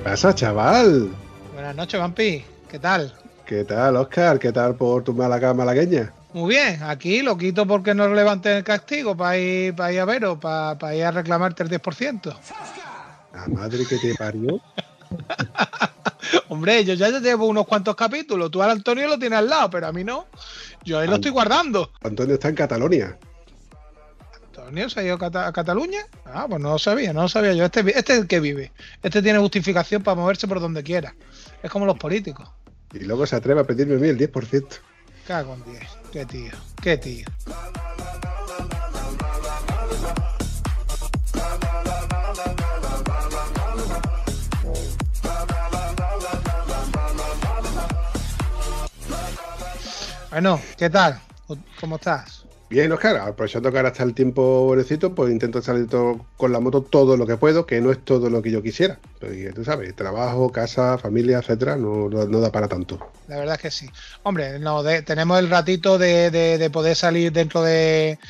¿Qué pasa, chaval? Buenas noches, Vampi. ¿Qué tal? ¿Qué tal, Oscar? ¿Qué tal por tu Málaga malagueña? Muy bien, aquí lo quito porque no levanten el castigo para ir, para ir a veros, para, para ir a reclamarte el 10%. La madre que te parió. Hombre, yo ya llevo unos cuantos capítulos. Tú al Antonio lo tienes al lado, pero a mí no. Yo ahí lo estoy guardando. Antonio está en Catalonia. ¿Antonio se ha ido a, Cata- a Cataluña? Ah, pues no lo sabía, no lo sabía yo. Este, este es el que vive. Este tiene justificación para moverse por donde quiera. Es como los políticos. Y luego se atreve a pedirme a mí el 10%. Cago en 10. Qué tío, qué tío. Bueno, ¿qué tal? ¿Cómo estás? Bien, Oscar, aprovechando que ahora está el tiempo buenecito, pues intento salir todo- con la moto todo lo que puedo, que no es todo lo que yo quisiera. Porque tú sabes, trabajo, casa, familia, etcétera, no, no- da para tanto. La verdad es que sí. Hombre, no, tenemos el ratito de, de- de poder salir dentro de,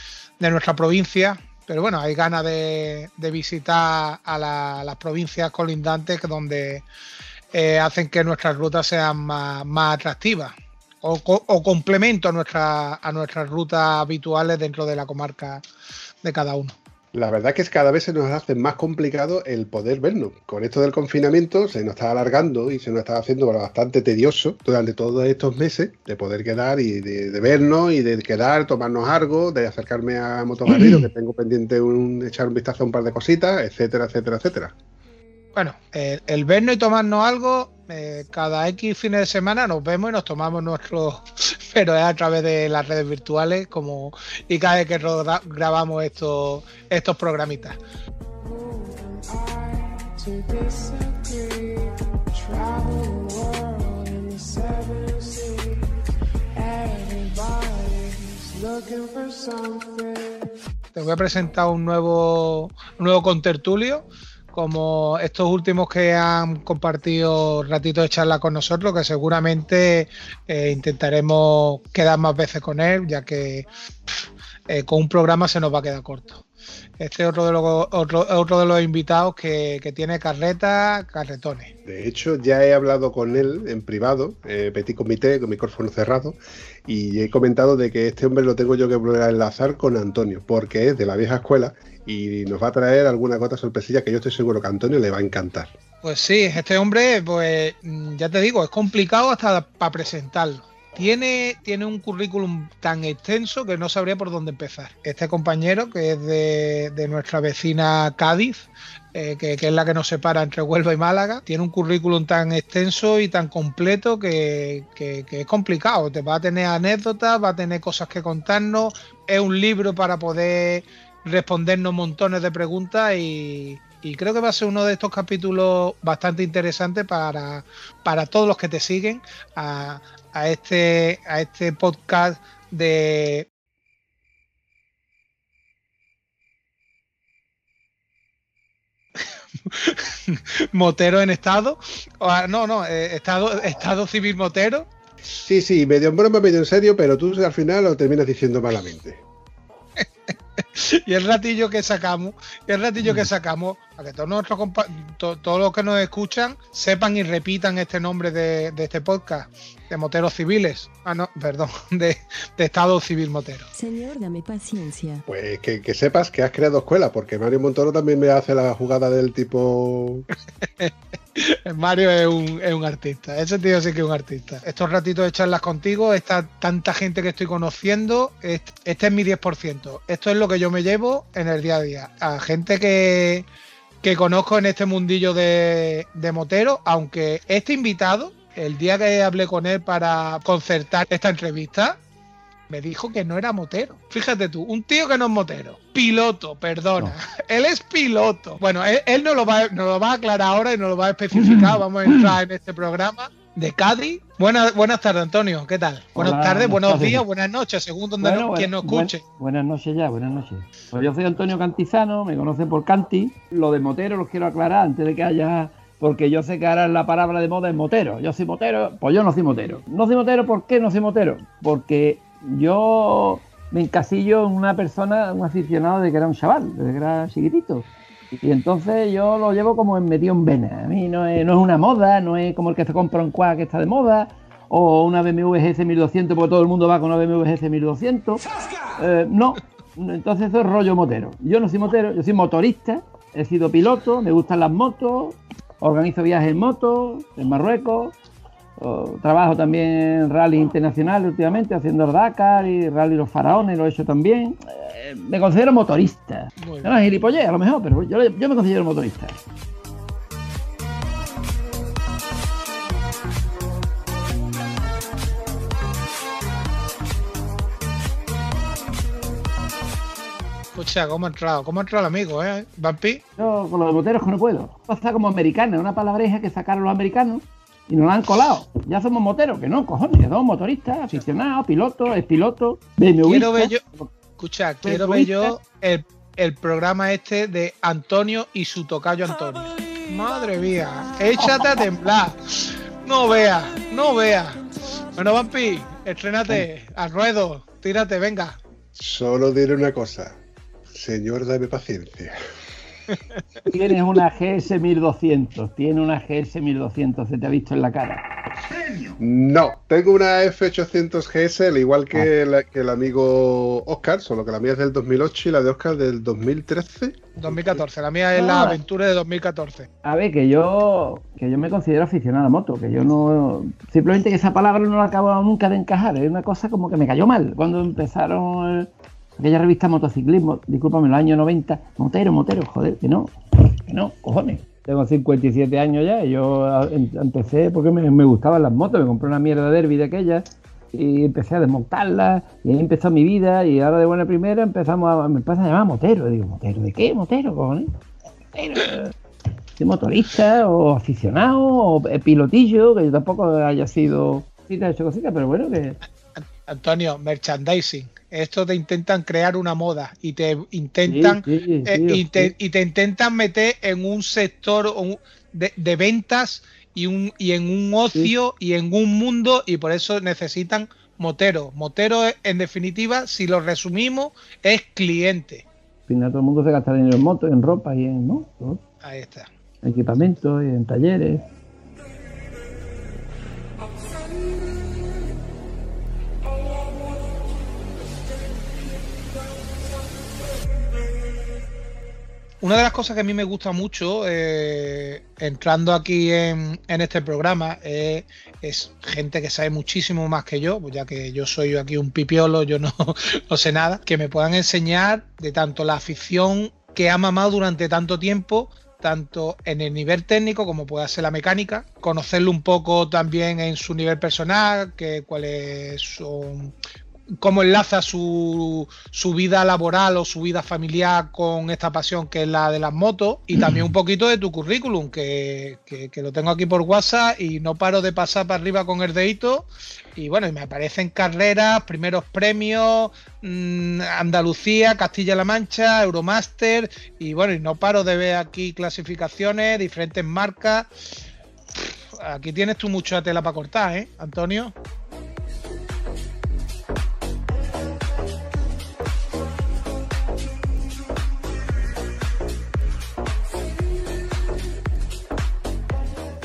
nuestra provincia, pero bueno, hay ganas de, visitar a la- las provincias colindantes donde eh, hacen que nuestras rutas sean más, más atractivas o, co- o complemento a, nuestra, a nuestras rutas habituales dentro de la comarca de cada uno. La verdad es que cada vez se nos hace más complicado el poder vernos. Con esto del confinamiento se nos está alargando y se nos está haciendo bastante tedioso durante todos estos meses de poder quedar y de, de vernos y de quedar, tomarnos algo, de acercarme a Motogarrido, que tengo pendiente un, echar un vistazo a un par de cositas, etcétera, etcétera, etcétera. Bueno, el, el vernos y tomarnos algo, eh, cada X fines de semana nos vemos y nos tomamos nuestro, pero es a través de las redes virtuales como y cada vez que grabamos estos, estos programitas. Te voy a presentar un nuevo, un nuevo contertulio, como estos últimos que han compartido ratitos de charla con nosotros, que seguramente eh, intentaremos quedar más veces con él, ya que eh, con un programa se nos va a quedar corto. Este es otro de los, otro, otro de los invitados que, que tiene carreta, carretones. De hecho, ya he hablado con él en privado, eh, petit comité, con micrófono cerrado, y he comentado de que este hombre lo tengo yo que volver a enlazar con Antonio, porque es de la vieja escuela y nos va a traer alguna cosa sorpresilla que yo estoy seguro que a Antonio le va a encantar. Pues sí, este hombre, pues mm, ya te digo, es complicado hasta para presentarlo. Tiene, tiene un currículum tan extenso que no sabría por dónde empezar. Este compañero, que es de, de nuestra vecina Cádiz, eh, que, que es la que nos separa entre Huelva y Málaga, tiene un currículum tan extenso y tan completo que, que- que es complicado. Te va a tener anécdotas, va a tener cosas que contarnos, es un libro para poder respondernos montones de preguntas y, y creo que va a ser uno de estos capítulos bastante interesantes para, para todos los que te siguen a, a este, a este podcast de motero en estado ah, no no eh, estado estado civil motero Sí, sí, medio en broma, medio en serio, pero tú al final lo terminas diciendo malamente. Y el ratillo que sacamos, y el ratillo que sacamos, para que todos nuestros compa- to- todos los que nos escuchan sepan y repitan este nombre de, de este podcast, de moteros civiles. Ah, no, perdón, de, de Estado Civil Motero. Señor, dame paciencia. Pues que, que sepas que has creado escuela, porque Mario Montoro también me hace la jugada del tipo. Mario es un, es un artista, ese tío sí que es un artista. Estos ratitos de charlas contigo, esta tanta gente que estoy conociendo, este, es mi 10%. Esto es lo que yo me llevo en el día a día. A gente que, que conozco en este mundillo de, de motero, aunque este invitado, el día que hablé con él para concertar esta entrevista, me dijo que no era motero. Fíjate tú, un tío que no es motero. Piloto, perdona. Él es piloto. Bueno, él, él nos, lo va, lo va a aclarar ahora y nos lo va a especificar. Vamos a entrar en este programa de Cádiz. Buenas, buenas tardes, Antonio. ¿Qué tal? Buenas Hola, tardes, buenas buenos tardes. días, buenas noches, según donde Bueno, no- quien nos escuche. buenas noches ya, buenas noches. Pues yo soy Antonio Cantizano, me conocen por Canti. Lo de motero los quiero aclarar antes de que haya. Porque yo sé que ahora la palabra de moda es motero. Yo soy motero, pues yo no soy motero. No soy motero, ¿por qué no soy motero? Porque yo me encasillo en una persona, un aficionado de que era un chaval, desde que era chiquitito. Y entonces yo lo llevo como en metido en vena. A mí no es, no es una moda, no es como el que se compra un quad que está de moda, o una BMW GS 1200 porque todo el mundo va con una BMW GS 1200. Eh, no, entonces eso es rollo motero. Yo no soy motero, yo soy motorista, he sido piloto, me gustan las motos, organizo viajes en moto, en Marruecos, trabajo también en rally internacional últimamente, haciendo el Dakar y rally los faraones, lo he hecho también. Eh, me considero motorista. No es gilipollez, a lo mejor, pero yo, yo me considero motorista. Escucha, ¿cómo ha entrado? ¿Cómo ha entrado el amigo, eh? Vampi. Yo con los moteros que no puedo. Pasa como americana, una palabreja que sacaron los americanos y nos la han colado. Ya somos moteros, que no, cojones, somos motoristas, aficionados, pilotos, es piloto, BMW. Quiero ver yo, escucha, quiero ver yo el, el programa este de Antonio y su tocayo Antonio. Madre mía, échate a temblar. No veas, no veas. Bueno, Vampi, estrénate al ruedo, tírate, venga. Solo diré una cosa. Señor, dame paciencia. Tienes una GS 1200, tiene una GS 1200, se te ha visto en la cara. No, tengo una F800 GS, al igual que, la- que el amigo Oscar, solo que la mía es del 2008 y la de Oscar del 2013. 2014, la mía es la Ah. aventura de 2014. A ver, que yo que yo me considero aficionado a la moto, que yo no... Simplemente que esa palabra no la acabo nunca de encajar, es una cosa como que me cayó mal cuando empezaron eh, aquella revista motociclismo, discúlpame, en los años 90, motero, motero, joder, que no, que no, cojones. Tengo 57 años ya y yo empecé porque me, gustaban las motos, me compré una mierda derby de aquellas y empecé a desmontarlas y ahí empezó mi vida y ahora de buena primera empezamos a, me empiezan a llamar motero, y digo, ¿motero de qué? ¿Motero, cojones? Motero soy motorista o aficionado o eh, pilotillo, que yo tampoco haya sido he hecho cositas, pero bueno, que Antonio, merchandising. Esto te intentan crear una moda y te intentan Sí, sí, eh, y, te, sí. y te intentan meter en un sector de, de ventas y, un, y en un ocio y en un mundo y por eso necesitan motero. Motero, en definitiva, si lo resumimos, es cliente. al final todo el mundo se gasta dinero en motos, en ropa y en motos, Ahí está. en equipamientos y en talleres. Una de las cosas que a mí me gusta mucho eh, entrando aquí en, este programa es, gente que sabe muchísimo más que yo, pues ya que yo soy aquí un pipiolo, yo no, no sé nada, que me puedan enseñar de tanto la afición que ha mamado durante tanto tiempo, tanto en el nivel técnico como pueda ser la mecánica, conocerlo un poco también en su nivel personal, que cuáles son cómo enlaza su, su vida laboral o su vida familiar con esta pasión que es la de las motos y también un poquito de tu currículum que, que- que lo tengo aquí por WhatsApp y no paro de pasar para arriba con el dedito y bueno, y me aparecen carreras, primeros premios, mm, Andalucía, Castilla-La Mancha, Euromaster y bueno, y no paro de ver aquí clasificaciones, diferentes marcas. Aquí tienes tú mucha tela para cortar, ¿eh, Antonio?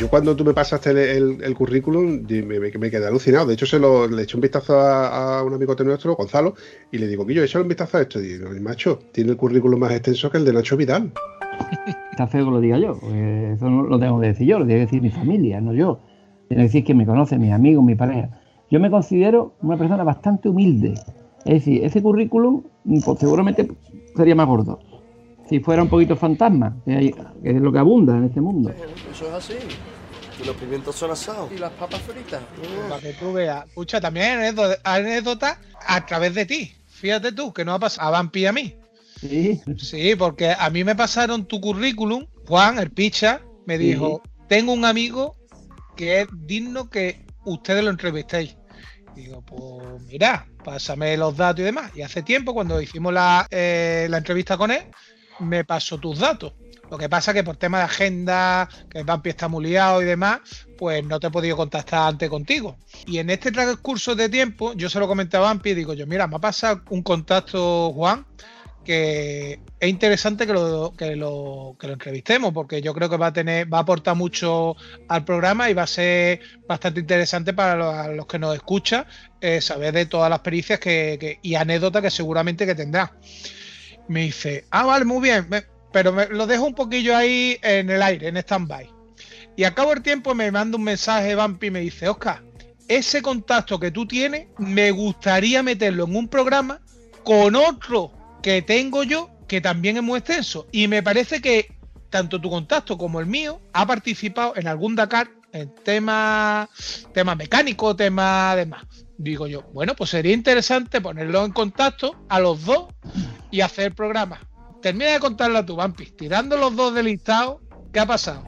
Yo cuando tú me pasaste el, el- el currículum me, me- me quedé alucinado. De hecho, se lo, le eché un vistazo a, a un amigo nuestro, Gonzalo, y le digo, que yo he un vistazo a esto. Y digo, macho, tiene el currículum más extenso que el de Nacho Vidal. Está feo que lo diga yo, porque eso no lo tengo que decir yo, lo tiene que decir mi familia, no yo. Tiene que decir que me conoce, mis amigos, mi pareja. Yo me considero una persona bastante humilde. Es decir, ese currículum pues, seguramente sería más gordo. Si fuera un poquito fantasma, que es lo que abunda en este mundo. Eso es así. Y los pimientos son asados. Y las papas fritas. Para que tú veas. Escucha, también hay anécdota- anécdotas a través de ti. Fíjate tú, que no ha pasado a Vampi y a mí. Sí. Sí, porque a mí me pasaron tu currículum. Juan, el picha, me dijo: Tengo un amigo que es digno que ustedes lo entrevistéis. Digo, pues mira, pásame los datos y demás. Y hace tiempo, cuando hicimos la, eh, la entrevista con él, me pasó tus datos. Lo que pasa que por tema de agenda, que el Vampi está muy liado y demás, pues no te he podido contactar antes contigo. Y en este transcurso de tiempo, yo se lo comenté a Vampi y digo yo, mira, me ha pasado un contacto, Juan, que es interesante que lo, que lo, entrevistemos, porque yo creo que va a tener, va a aportar mucho al programa y va a ser bastante interesante para los, que nos escuchan eh, saber de todas las pericias que, y anécdotas que seguramente que tendrá. Me dice, ah, vale, muy bien, pero me, lo dejo un poquillo ahí en el aire, en stand-by. Y a cabo del tiempo me manda un mensaje Vampi y me dice, Oscar, ese contacto que tú tienes, me gustaría meterlo en un programa con otro que tengo yo, que también es muy extenso. Y me parece que tanto tu contacto como el mío ha participado en algún Dakar en temas temas mecánicos, temas demás. Digo yo, bueno, pues sería interesante ponerlo en contacto a los dos y hacer el programa. Termina de contarla tú, Vampi. Tirando los dos del listado, ¿qué ha pasado?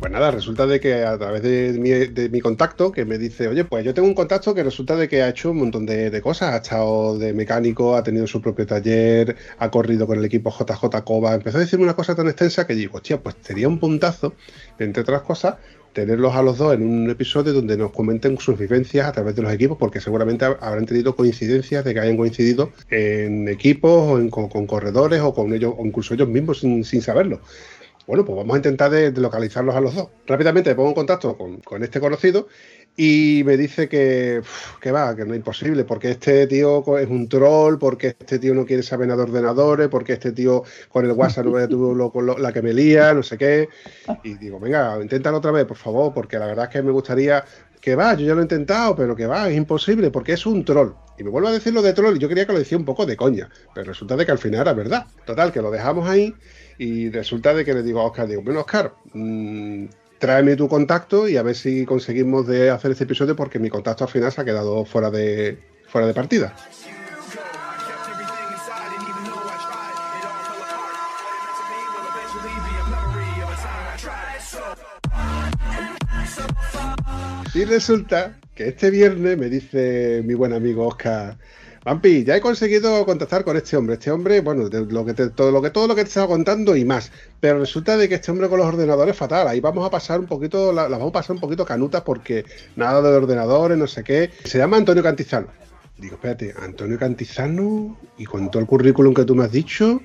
Pues nada, resulta de que a través de mi, contacto, que me dice, oye, pues yo tengo un contacto que resulta de que ha hecho un montón de, de cosas, ha estado de mecánico, ha tenido su propio taller, ha corrido con el equipo JJ Coba, empezó a decirme una cosa tan extensa que digo, hostia, pues sería un puntazo, entre otras cosas, tenerlos a los dos en un episodio donde nos comenten sus vivencias a través de los equipos, porque seguramente hab- habrán tenido coincidencias de que hayan coincidido en equipos o en- con, con corredores o con ellos, o incluso ellos mismos sin, sin saberlo. Bueno, pues vamos a intentar de, localizarlos a los dos. Rápidamente me pongo en contacto con, este conocido y me dice que, que va, que no es imposible, porque este tío es un troll, porque este tío no quiere saber nada de ordenadores, porque este tío con el WhatsApp no tú lo- lo- la que me lía, no sé qué. Y digo, venga, inténtalo otra vez, por favor, porque la verdad es que me gustaría que va, yo ya lo he intentado, pero que va, es imposible, porque es un troll. Y me vuelvo a decir lo de troll, y yo quería que lo decía un poco de coña, pero resulta de que al final era verdad. Total, que lo dejamos ahí, y resulta de que le digo a Oscar, digo, bueno, Oscar, mm, tráeme tu contacto y a ver si conseguimos de hacer este episodio, porque mi contacto al final se ha quedado fuera de, fuera de partida. Y resulta que este viernes me dice mi buen amigo Oscar, Vampi, ya he conseguido contactar con este hombre. Este hombre, bueno, de todo lo que todo lo que te estaba contando y más. Pero resulta de que este hombre con los ordenadores fatal. Ahí vamos a pasar un poquito, la, la vamos a pasar un poquito canutas porque nada de ordenadores, no sé qué. Se llama Antonio Cantizano. Digo, espérate, Antonio Cantizano y con todo el currículum que tú me has dicho,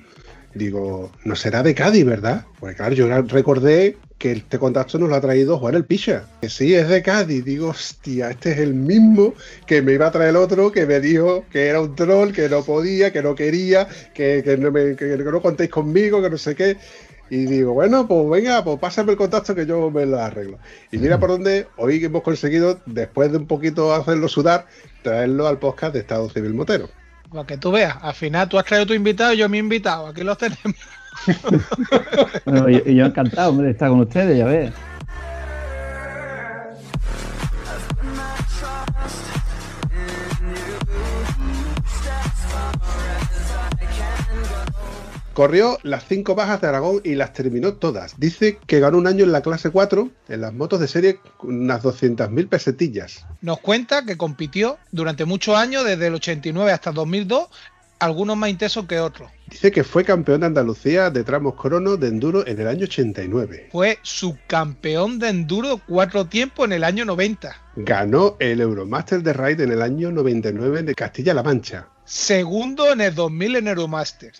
digo, no será de Cádiz, ¿verdad? Pues claro, yo recordé que este contacto nos lo ha traído Juan el Picha. Que sí, es de Cádiz. Digo, hostia, este es el mismo que me iba a traer el otro, que me dijo que era un troll, que no podía, que no quería, que, que no, me- que no contéis conmigo, que no sé qué. Y digo, bueno, pues venga, pues pásame el contacto que yo me lo arreglo. Y mira por dónde hoy hemos conseguido, después de un poquito hacerlo sudar, traerlo al podcast de Estado Civil Motero. Para que tú veas, al final tú has traído tu invitado y yo mi invitado. Aquí los tenemos. Bueno, y, y yo encantado hombre, de estar con ustedes, ya ves. Corrió las cinco bajas de Aragón y las terminó todas. Dice que ganó un año en la clase 4 en las motos de serie con unas 200.000 pesetillas. Nos cuenta que compitió durante muchos años, desde el 89 hasta el 2002, algunos más intensos que otros. Dice que fue campeón de Andalucía de tramos crono de enduro en el año 89. Fue subcampeón de enduro cuatro tiempos en el año 90. Ganó el Euromaster de Ride en el año 99 de Castilla-La Mancha. Segundo en el 2000 en Euromaster.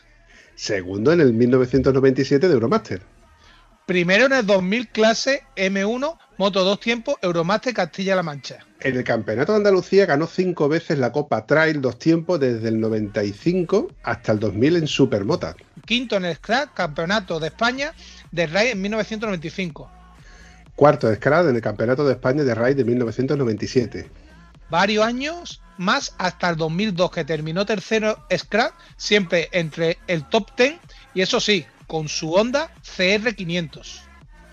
Segundo en el 1997 de Euromaster. Primero en el 2000 clase M1, moto dos tiempos, Euromaster Castilla-La Mancha. En el Campeonato de Andalucía ganó cinco veces la Copa Trail dos tiempos desde el 95 hasta el 2000 en Supermota. Quinto en el Scratch, Campeonato de España de Rally en 1995. Cuarto de Scrad en el Campeonato de España de Ride de 1997. Varios años más hasta el 2002, que terminó tercero Scratch, siempre entre el top 10 y eso sí, con su Honda CR500.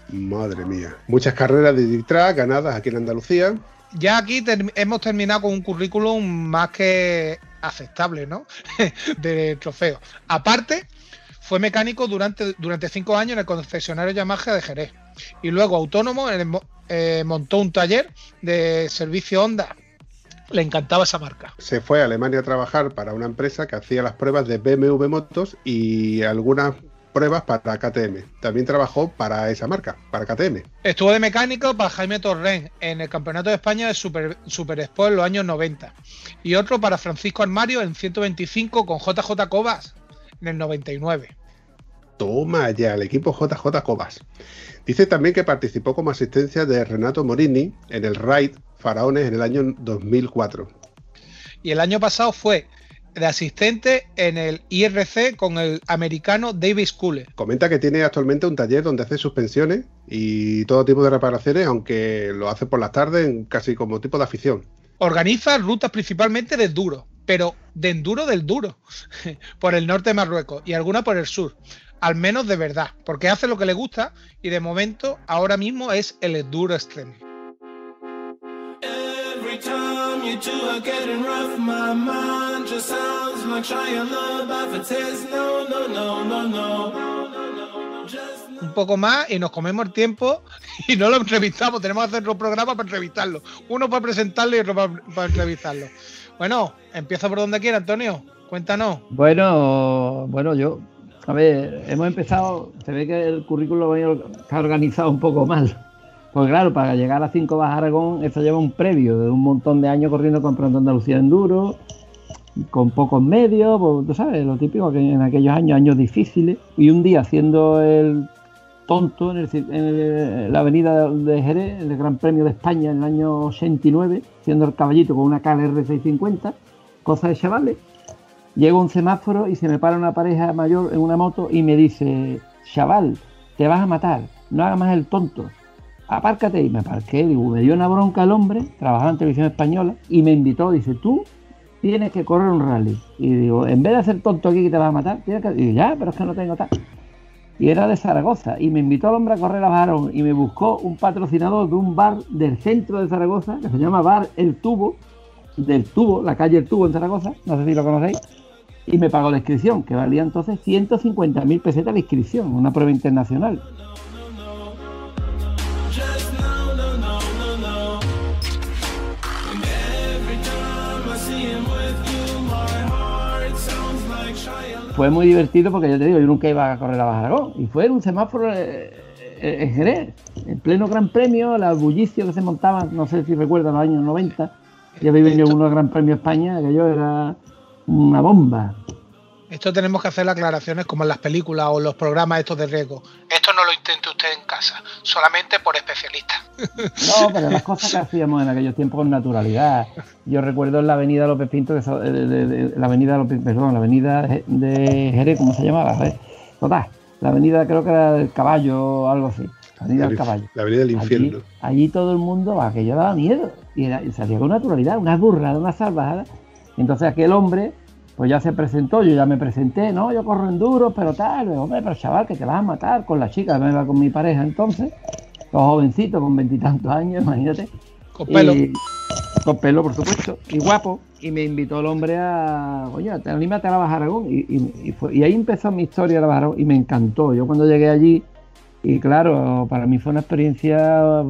Madre mía. Muchas carreras de track ganadas aquí en Andalucía. Ya aquí ter- hemos terminado con un currículum más que aceptable, ¿no? de trofeo. Aparte, fue mecánico durante, durante cinco años en el concesionario Yamaha de Jerez. Y luego autónomo, en el eh, montó un taller de servicio Honda. Le encantaba esa marca. Se fue a Alemania a trabajar para una empresa que hacía las pruebas de BMW Motos y algunas pruebas para KTM. También trabajó para esa marca, para KTM. Estuvo de mecánico para Jaime Torrent en el Campeonato de España de Super, Super Expo en los años 90. Y otro para Francisco Armario en 125 con JJ Cobas en el 99. Toma ya, el equipo JJ Cobas. Dice también que participó como asistencia de Renato Morini en el Raid Faraones en el año 2004. Y el año pasado fue de asistente en el IRC con el americano David Skule. Comenta que tiene actualmente un taller donde hace suspensiones y todo tipo de reparaciones, aunque lo hace por las tardes casi como tipo de afición. Organiza rutas principalmente de enduro, pero de enduro del duro, por el norte de Marruecos y alguna por el sur. Al menos de verdad, porque hace lo que le gusta y de momento ahora mismo es el enduro extreme. Un poco más y nos comemos el tiempo y no lo entrevistamos. Tenemos que hacer dos programas para entrevistarlo. Uno para presentarlo y otro para, para entrevistarlo. Bueno, empieza por donde quiera, Antonio. Cuéntanos. Bueno, bueno, yo. A ver, hemos empezado. Se ve que el currículo está organizado un poco mal. Pues claro, para llegar a 5 Baja Aragón, eso lleva un previo de un montón de años corriendo con Pronto Andalucía Enduro, con pocos medios, pues, tú sabes, lo típico que en aquellos años, años difíciles, y un día haciendo el tonto en, el en en la avenida de Jerez, en el Gran Premio de España en el año 89, haciendo el caballito con una KLR 650, cosa de chavales. Llego un semáforo y se me para una pareja mayor en una moto y me dice, chaval, te vas a matar, no hagas más el tonto, apárcate. Y me aparqué, digo, me dio una bronca el hombre, trabajaba en televisión española, y me invitó, dice, tú tienes que correr un rally. Y digo, en vez de hacer tonto aquí que te vas a matar, tienes que... Y digo, ya, pero es que no tengo tal. Y era de Zaragoza, y me invitó al hombre a correr a Bajarón, y me buscó un patrocinador de un bar del centro de Zaragoza, que se llama Bar El Tubo, del Tubo, la calle El Tubo en Zaragoza, no sé si lo conocéis, y me pagó la inscripción, que valía entonces 150.000 pesetas la inscripción, una prueba internacional. Fue muy divertido porque yo te digo, yo nunca iba a correr a Baja Aragón, y fue en un semáforo eh, eh, en Jerez, en pleno Gran Premio, el bullicio que se montaba, no sé si recuerdan los años 90, ya había venido uno Gran Premio España, que yo era una bomba. Esto tenemos que hacer aclaraciones como en las películas o los programas estos de riesgo. Esto no lo intente usted en casa, solamente por especialistas. No, pero las cosas que hacíamos en aquellos tiempos con naturalidad. Yo recuerdo en la avenida López Pinto, de- de- de- la avenida López, perdón, la avenida de Jerez, ¿cómo se llamaba? Total, la avenida creo que era del caballo o algo así. La avenida del caballo. La avenida del infierno. Allí, allí todo el mundo, aquello daba miedo. Y, era, y se hacía con naturalidad, unas burradas, unas salvajadas. Y entonces aquel hombre, pues ya se presentó, yo ya me presenté, no, yo corro enduro, pero tal, hombre, pero chaval, que te vas a matar con la chica, me iba con mi pareja entonces, los jovencitos con veintitantos años, imagínate. Con pelo. Y- con pelo, por supuesto, y guapo. Y me invitó el hombre a, oye, te anímate a la Baja Aragón. Y, y- y fue- y ahí empezó mi historia de la Baja Aragón y me encantó. Yo cuando llegué allí, y claro, para mí fue una experiencia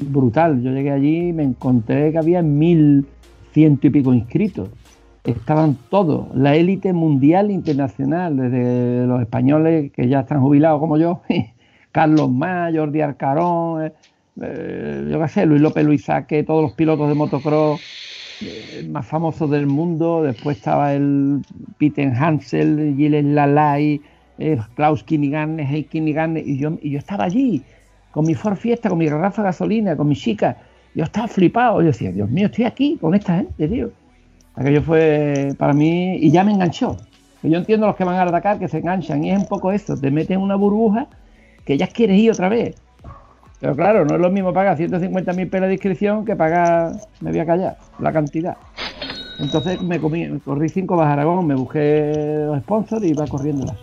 brutal. Yo llegué allí y me encontré que había mil ciento y pico inscritos. Estaban todos, la élite mundial internacional, desde los españoles que ya están jubilados como yo, Carlos Más, Jordi Arcarón, eh, eh, yo qué sé, Luis López Luisaque, todos los pilotos de motocross eh, más famosos del mundo. Después estaba el Peter Hansel, Gilles Lalay, Klaus Kinigan, Hey Kinigan, y yo, y yo estaba allí con mi Ford Fiesta, con mi garrafa gasolina, con mi chica. Yo estaba flipado. Yo decía, Dios mío, estoy aquí con esta gente, tío. Aquello fue para mí, y ya me enganchó. Yo entiendo los que van a atacar que se enganchan, y es un poco eso, te meten en una burbuja que ya quieres ir otra vez. Pero claro, no es lo mismo pagar 150.000 pelas de inscripción que pagar, me voy a callar, la cantidad. Entonces me comí, corrí cinco Baja Aragón, me busqué los sponsors y iba corriéndolas.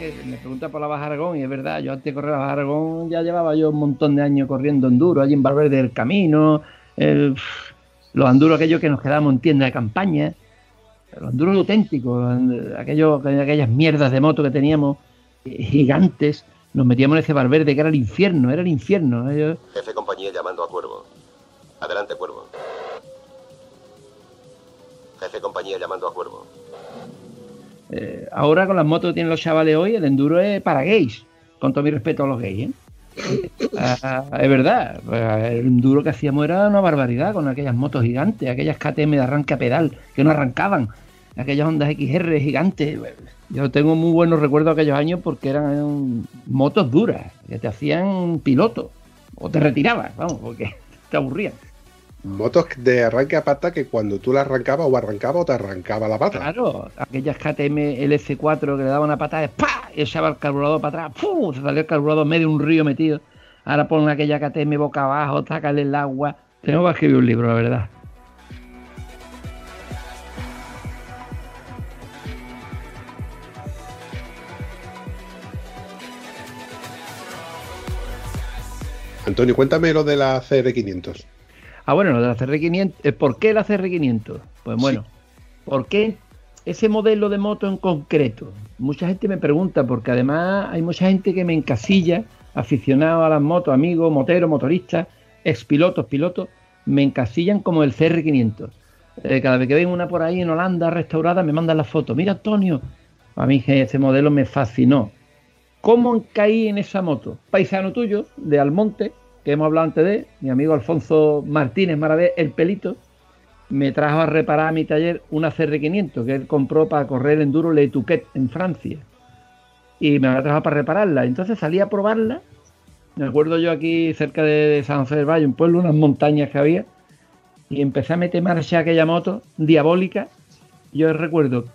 Que me pregunta por la Baja Aragón y es verdad, yo antes de correr la Baja Aragón ya llevaba yo un montón de años corriendo enduro, allí en Valverde del Camino, los enduros aquellos que nos quedábamos en tienda de campaña, los enduros auténticos, eh, aquellos, aquellas mierdas de moto que teníamos eh, gigantes, nos metíamos en ese Valverde que era el infierno, era el infierno. eh, yo- Jefe compañía llamando a Cuervo. Adelante, Cuervo. Jefe compañía llamando a Cuervo. Eh, ahora con las motos que tienen los chavales hoy, el enduro es para gays. Con todo mi respeto a los gays, ¿eh? Ah, es verdad, pues, el enduro que hacíamos era una barbaridad con aquellas motos gigantes, aquellas KTM de arranque a pedal que no arrancaban, aquellas ondas XR gigantes. Yo tengo muy buenos recuerdos aquellos años porque eran motos duras, que te hacían piloto, o te retirabas, vamos, porque te aburrían. Motos de arranque a pata que cuando tú la arrancabas o arrancaba o te arrancaba la pata. Claro, aquellas KTM LC4 que le daban una patada, ¡pa! y echaba el carburador para atrás, ¡pum! se salió el carburador medio de un río metido. Ahora ponen aquella KTM boca abajo, sácale el agua. Tengo que escribir un libro, la verdad. Antonio, cuéntame lo de la CR500. Ah, bueno, lo de la CR500. eh, ¿Por qué la CR500? Pues bueno, ¿por qué ese modelo de moto en concreto? Mucha gente me pregunta, porque además hay mucha gente que me encasilla, aficionado a las motos, amigos, moteros, motoristas, expilotos, pilotos, me encasillan como el CR500. Eh, cada vez que ven una por ahí en Holanda restaurada, me mandan la foto. Mira, Antonio, a mí ese modelo me fascinó. ¿Cómo caí en esa moto? Paisano tuyo, de Almonte, que hemos hablado antes de, mi amigo Alfonso Martínez Maravé, el pelito, me trajo a reparar a mi taller una CR500 que él compró para correr enduro Le Touquet en Francia. Y me la trajo para repararla. Entonces salí a probarla. Me acuerdo yo aquí cerca de, San José del Valle, un pueblo, unas montañas que había. Y empecé a meter marcha aquella moto diabólica. Yo recuerdo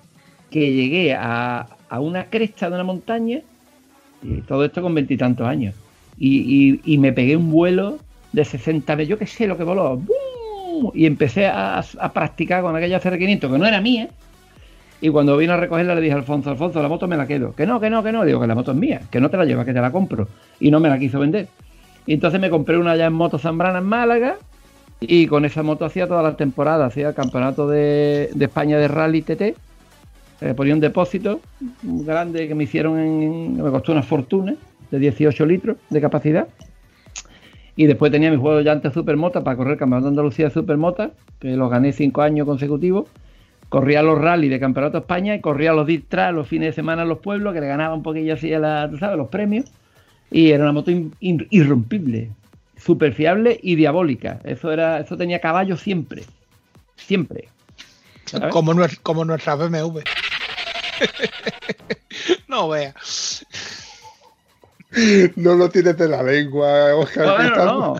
que llegué a, a una cresta de una montaña y todo esto con veintitantos años. Y, me pegué un vuelo de 60 veces, yo qué sé lo que voló. Y empecé a, practicar con aquella CR500, que no era mía. Y cuando vino a recogerla le dije a Alfonso, Alfonso, la moto me la quedo. Que no, que no, que no. Digo que la moto es mía, que no te la llevas, que te la compro. Y no me la quiso vender. Y entonces me compré una ya en Moto Zambrana en Málaga. Y con esa moto hacía toda la temporada, hacía el campeonato de, de España de Rally TT. Eh, ponía un depósito grande que me hicieron en. me costó una fortuna, de 18 litros de capacidad. Y después tenía mi juego de llantas Supermota para correr Campeonato de Andalucía de Supermota, que lo gané cinco años consecutivos. Corría los rally de Campeonato de España y corría los dirt track los fines de semana en los pueblos, que le ganaba un poquillo así a la, tú sabes, los premios. Y era una moto irrompible, súper fiable y diabólica. Eso era, eso tenía caballo siempre. Siempre. Como, como nuestra BMW. no vea. No lo tienes de la lengua, Oscar. Bueno, no.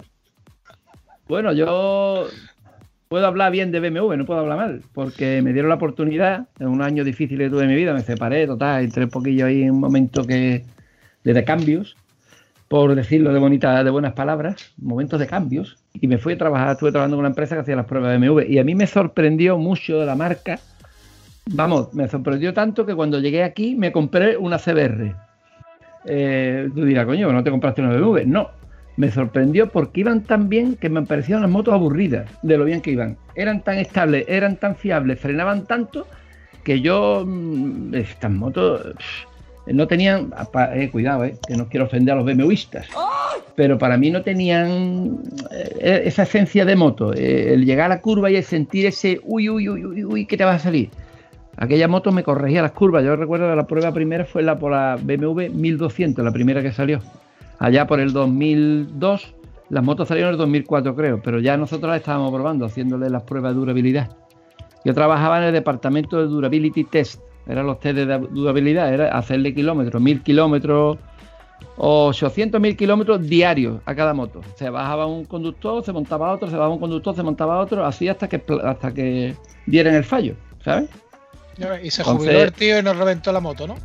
Bueno, yo puedo hablar bien de BMW, no puedo hablar mal, porque me dieron la oportunidad en un año difícil que tuve en mi vida, me separé, total, entré un poquillo ahí en un momento que de, cambios, por decirlo de bonita, de buenas palabras, momentos de cambios, y me fui a trabajar, estuve trabajando con una empresa que hacía las pruebas de BMW, y a mí me sorprendió mucho de la marca, vamos, me sorprendió tanto que cuando llegué aquí me compré una CBR. Eh, tú dirás, coño, ¿no te compraste una BMW? No, me sorprendió porque iban tan bien que me parecían las motos aburridas de lo bien que iban. Eran tan estables, eran tan fiables, frenaban tanto que yo, mm, estas motos no tenían, eh, cuidado, eh, que no quiero ofender a los BMWistas, pero para mí no tenían eh, esa esencia de moto, eh, el llegar a la curva y el sentir ese uy, uy, uy, uy, uy, que te va a salir. Aquella moto me corregía las curvas. Yo recuerdo que la prueba primera fue la por la BMW 1200, la primera que salió. Allá por el 2002, las motos salieron en el 2004 creo, pero ya nosotros las estábamos probando, haciéndole las pruebas de durabilidad. Yo trabajaba en el departamento de Durability Test, eran los test de da- durabilidad, era hacerle kilómetros, mil kilómetros, 800 mil kilómetros diarios a cada moto. Se bajaba un conductor, se montaba otro, se bajaba un conductor, se montaba otro, así hasta que, hasta que dieran el fallo, ¿sabes? Y se jubiló el tío y nos reventó la moto, ¿no?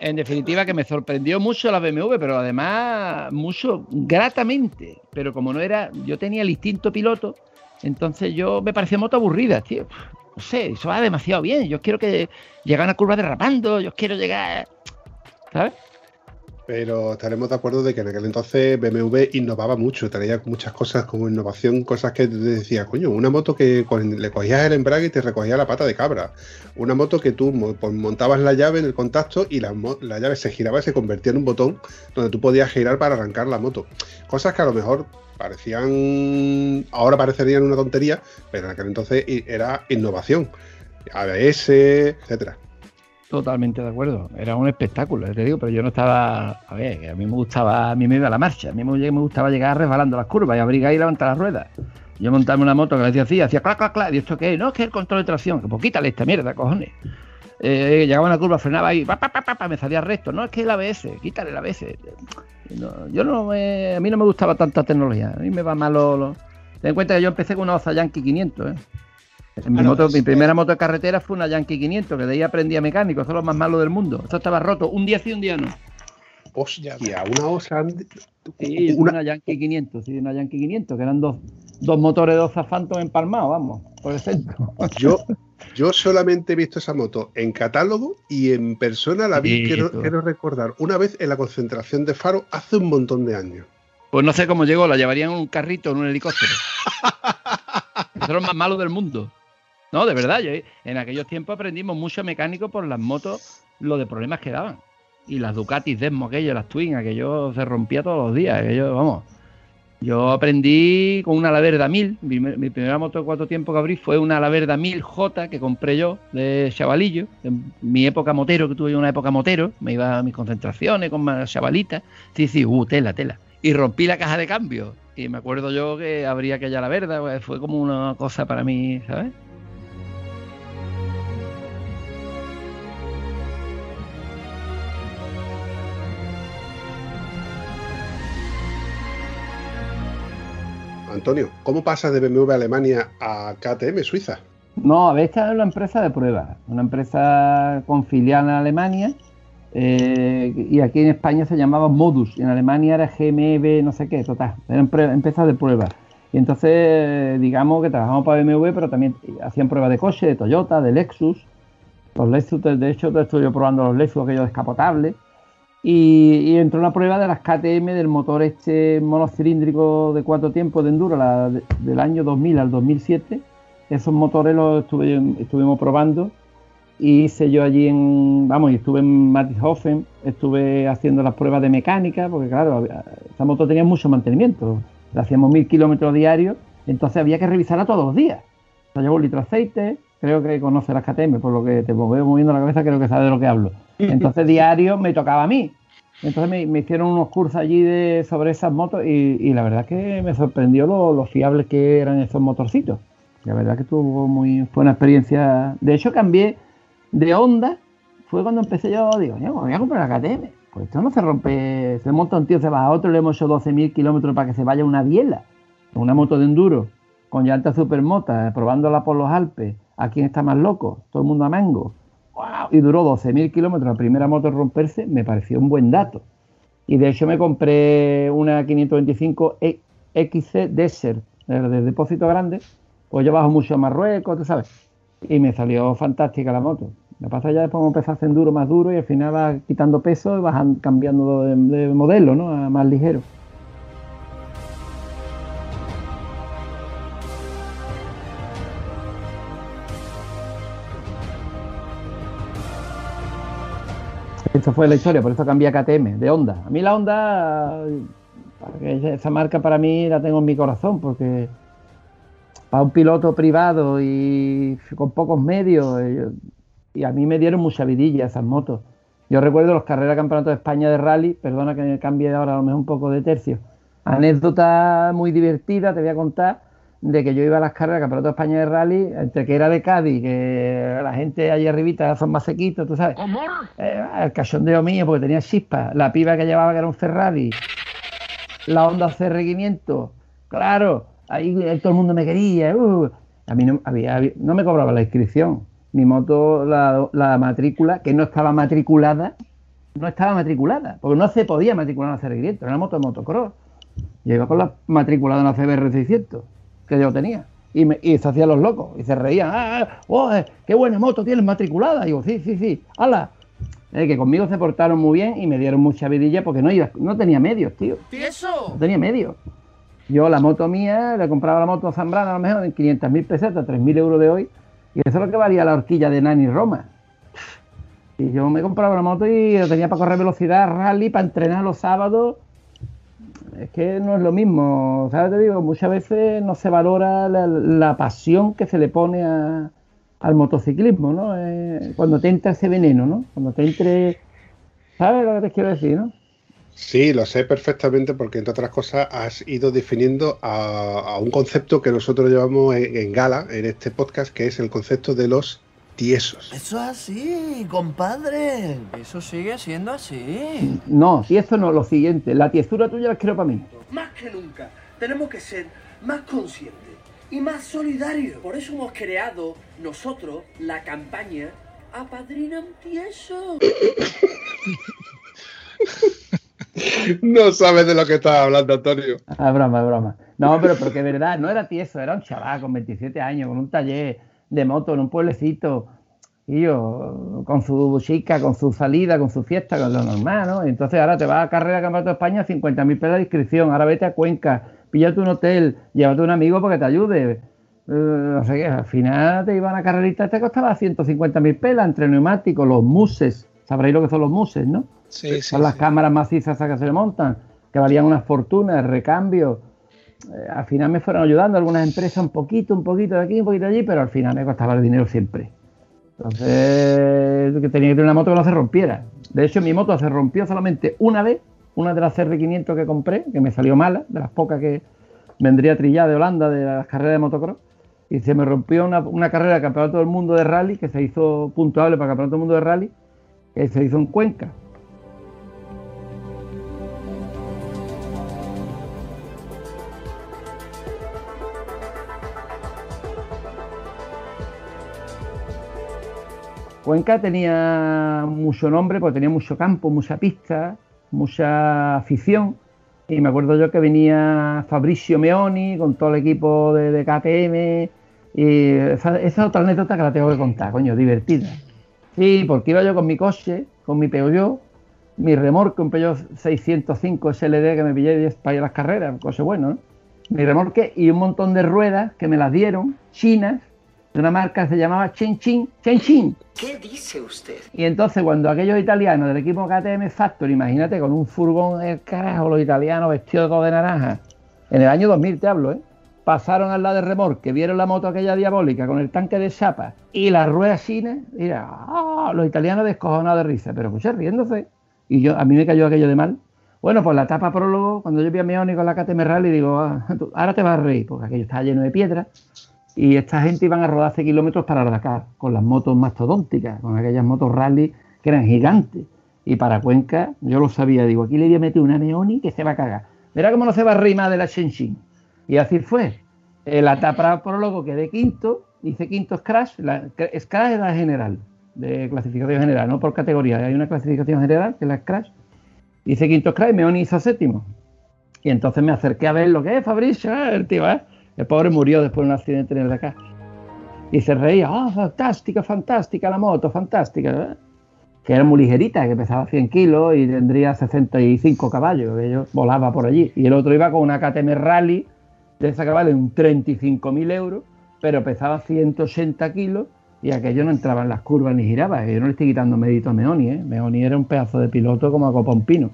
en definitiva que me sorprendió mucho la BMW, pero además mucho gratamente. Pero como no era, yo tenía el instinto piloto, entonces yo me parecía moto aburrida, tío. No sé, eso va demasiado bien. Yo quiero que llegar a una curva derrapando, yo quiero llegar. ¿Sabes? Pero estaremos de acuerdo de que en aquel entonces BMW innovaba mucho, traía muchas cosas como innovación, cosas que te decía, coño, una moto que le cogías el embrague y te recogía la pata de cabra. Una moto que tú pues, montabas la llave en el contacto y la, la llave se giraba y se convertía en un botón donde tú podías girar para arrancar la moto. Cosas que a lo mejor parecían, ahora parecerían una tontería, pero en aquel entonces era innovación. ABS, etcétera. Totalmente de acuerdo. Era un espectáculo, ya te digo, pero yo no estaba. A ver, a mí me gustaba, a mí me iba la marcha. A mí me, gustaba llegar resbalando las curvas y abrir ahí y levantar las ruedas. Yo montaba una moto que le decía así, hacía clac, clac, clac. ¿Y esto qué? No, es que el control de tracción. Que pues quítale esta mierda, cojones. Eh, llegaba a una curva, frenaba y pa, pa, pa, pa, me salía recto. No, es que el ABS, quítale el ABS. No, yo no me- a mí no me gustaba tanta tecnología. A mí me va malo. Lo... Ten en cuenta que yo empecé con una Oza Yankee 500, ¿eh? Mi, Claro, moto- es- mi primera moto de carretera fue una Yankee 500, que de ahí aprendí a mecánico, eso es lo más malo del mundo. Esto estaba roto, un día sí, un día no. Hostia, una osa. Sí, una- una, Yankee 500, sí, una Yankee 500, que eran dos, dos motores de Oza Phantom empalmados, vamos, por el centro. Yo, yo solamente he visto esa moto en catálogo y en persona la vi, Sí, quiero, quiero recordar, una vez en la concentración de Faro hace un montón de años. Pues no sé cómo llegó, la llevarían en un carrito, en un helicóptero. Eso es lo más malo del mundo. No, de verdad, yo, en aquellos tiempos aprendimos mucho mecánico por las motos, lo de problemas que daban. Y las Ducatis Desmo, aquello, las Twin, aquello se rompía todos los días, aquello, vamos. Yo aprendí con una Alaverda 1000, mi, mi primera moto de cuatro tiempos que abrí fue una Alaverda 1000J que compré yo de chavalillo, en mi época motero, que tuve una época motero, me iba a mis concentraciones con más chavalitas, sí, sí, uh, tela, tela. Y rompí la caja de cambio. Y me acuerdo yo que abría aquella la verda, pues, fue como una cosa para mí, ¿sabes? Antonio, ¿cómo pasas de BMW Alemania a KTM Suiza? No, esta es una empresa de pruebas, una empresa con filial en Alemania eh, y aquí en España se llamaba Modus, y en Alemania era GMB, no sé qué, total, eran pre- empresas de pruebas. Y entonces, digamos que trabajamos para BMW, pero también hacían pruebas de coche, de Toyota, de Lexus. Los Lexus, de hecho, estoy yo probando los Lexus, aquellos descapotables. Y, y entró una prueba de las KTM del motor este monocilíndrico de cuatro tiempos de enduro la de- del año 2000 al 2007 esos motores los estuve, estuvimos probando y hice yo allí en, vamos, y estuve en Mattishofen, estuve haciendo las pruebas de mecánica, porque claro, esa moto tenía mucho mantenimiento, le hacíamos mil kilómetros diarios, entonces había que revisarla todos los días. Se llevó un litro de aceite, creo que conoce las KTM, por lo que te veo moviendo la cabeza, creo que sabe de lo que hablo. Entonces diario me tocaba a mí. Entonces me, me hicieron unos cursos allí de, sobre esas motos y, y la verdad que me sorprendió lo, lo fiables que eran esos motorcitos. La verdad que tuvo muy fue una experiencia. De hecho, cambié de Honda. Fue cuando empecé yo, digo, "Ño, me voy a comprar la KTM. Pues esto no se rompe, se monta un tío, se va a otro, le hemos hecho 12.000 kilómetros para que se vaya una biela. Una moto de enduro, con llanta supermota, probándola por los Alpes. ¿A quién está más loco? Todo el mundo a mango. ¡Guau! Y duró 12.000 kilómetros la primera moto romperse, me pareció un buen dato. Y de hecho me compré una 525 E- XC Desert, de de depósito grande, pues yo bajo mucho a Marruecos, tú sabes. Y me salió fantástica la moto. Lo que pasa ya después empezar a hacer duro más duro y al final vas quitando peso y vas an- cambiando de, de modelo, ¿no? A más ligero. Esa fue la historia, por eso cambié a KTM, de Honda. A mí la Honda, esa marca para mí la tengo en mi corazón, porque para un piloto privado y con pocos medios, eh, y a mí me dieron mucha vidilla esas motos. Yo recuerdo los carreras campeonatos de España de rally, perdona que me cambie ahora a lo mejor un poco de tercio. Anécdota muy divertida, te voy a contar, de que yo iba a las carreras campeonato España de rally, entre que era de Cádiz, que la gente allí arribita son más sequitos, tú sabes. Eh, el cachondeo mío, porque tenía chispa, la piba que llevaba que era un Ferrari, la Honda CR500, claro, ahí todo el mundo me quería, uh. a mí no, había, había- no me cobraba la inscripción, mi moto, la, la matrícula, que no estaba matriculada, no estaba matriculada, porque no se podía matricular en una CR500, era una moto de motocross. Iba con la matriculada en una CBR 600, que yo tenía. Y, me, y se hacían los locos, y se reían. ¡Ah, ah, oh, eh, qué buena moto tienes matriculada! Y digo, sí, sí, sí, ¡hala! Eh, que conmigo se portaron muy bien y me dieron mucha vidilla porque no, iba, no tenía medios, tío. ¡Tieso! No tenía medios. Yo la moto mía, le compraba la moto a Zambrana a lo mejor en 500.000 pesetas, 3.000 euros de hoy, y eso es lo que valía la horquilla de Nani Roma. Y yo me compraba la moto y la tenía para correr velocidad, rally, para entrenar los sábados. Es que no es lo mismo, ¿sabes? Te digo, muchas veces no se valora la, pasión que se le pone a- al motociclismo, ¿no? Eh, cuando te entra ese veneno, ¿no? Cuando te entre... ¿Sabes lo que te quiero decir, no? Sí, lo sé perfectamente porque, entre otras cosas, has ido definiendo a, un concepto que nosotros llevamos en gala en este podcast, que es el concepto de los tiesos. Eso es así, compadre. Eso sigue siendo así. No, y eso no, lo siguiente, la tiesura tuya la quiero para mí. Más que nunca, tenemos que ser más conscientes y más solidarios. Por eso hemos creado nosotros la campaña Apadrina un tieso. No sabes de lo que estás hablando, Antonio. Ah, broma, broma. No, pero porque de verdad, no era tieso, era un chaval con 27 años, con un taller de moto en un pueblecito, y yo, con su chica, con su salida, con su fiesta, con lo normal, ¿no? Entonces ahora te vas a carrera Campeonato de España, 50.000 pesos de inscripción, ahora vete a Cuenca, píllate un hotel, llévate un amigo porque te ayude. Eh, no sé qué, al final te iban a carrerita, te costaba 150.000 pelas entre neumáticos, los muses, sabréis lo que son los muses, ¿no? Sí, sí, son las sí. cámaras macizas que se le montan, que valían unas fortunas, recambio. Eh, al final me fueron ayudando algunas empresas un poquito, un poquito de aquí, un poquito de allí, pero al final me costaba el dinero siempre. Entonces, que tenía que tener una moto que no se rompiera. De hecho, mi moto se rompió solamente una vez, una de las CR500 que compré, que me salió mala, de las pocas que vendría trillada de Holanda, de las carreras de motocross. Y se me rompió una, una carrera de campeonato del mundo de rally, que se hizo puntuable para campeonato del mundo de rally, que se hizo en Cuenca. Cuenca tenía mucho nombre, porque tenía mucho campo, mucha pista, mucha afición. Y me acuerdo yo que venía Fabricio Meoni con todo el equipo de, KTM. Y esa, esa es otra anécdota que la tengo que contar, coño, divertida. Sí, porque iba yo con mi coche, con mi Peugeot, mi remorque, un Peugeot 605 SLD que me pillé para ir a las carreras, un coche bueno, ¿no? Mi remorque y un montón de ruedas que me las dieron, chinas, de una marca que se llamaba Chin, Chin. ¿Qué dice usted? Y entonces cuando aquellos italianos del equipo KTM Factory, imagínate, con un furgón el carajo, los italianos vestidos de naranja, en el año 2000 te hablo, ¿eh? Pasaron al lado del remolque, vieron la moto aquella diabólica con el tanque de chapa y las ruedas chinas, mira, ¡ah! los italianos descojonados de risa, pero escuché riéndose. Y yo, a mí me cayó aquello de mal. Bueno, pues la etapa prólogo, cuando yo vi a Meoni con la KTM Rally, digo, ah, tú- ahora te vas a reír, porque aquello estaba lleno de piedras. Y esta gente iban a rodar hace kilómetros para Dakar, con las motos mastodónticas, con aquellas motos rally que eran gigantes. Y para Cuenca, yo lo sabía, digo, aquí le voy a meter una Meoni que se va a cagar. Verá cómo no se va a más de la Shenzhen. Y así fue. La etapa prólogo quedé quinto, hice quinto Scratch. La, Scratch es la general, de clasificación general, no por categoría. Hay una clasificación general que es la Scratch. Hice quinto Scratch y Meoni hizo séptimo. Y entonces me acerqué a ver lo que es Fabricio, eh, el tío, ¿eh? El pobre murió después de un accidente en el Dakar. Y se reía, ah, fantástica, fantástica la moto, fantástica. Que era muy ligerita, que pesaba 100 kilos y tendría 65 caballos, que yo volaba por allí. Y el otro iba con una KTM Rally, de esa que vale un 35.000 euros, pero pesaba 180 kilos y aquello no entraba en las curvas ni giraba. Yo no le estoy quitando mérito a Meoni, ¿eh? Meoni era un pedazo de piloto como a Copompino.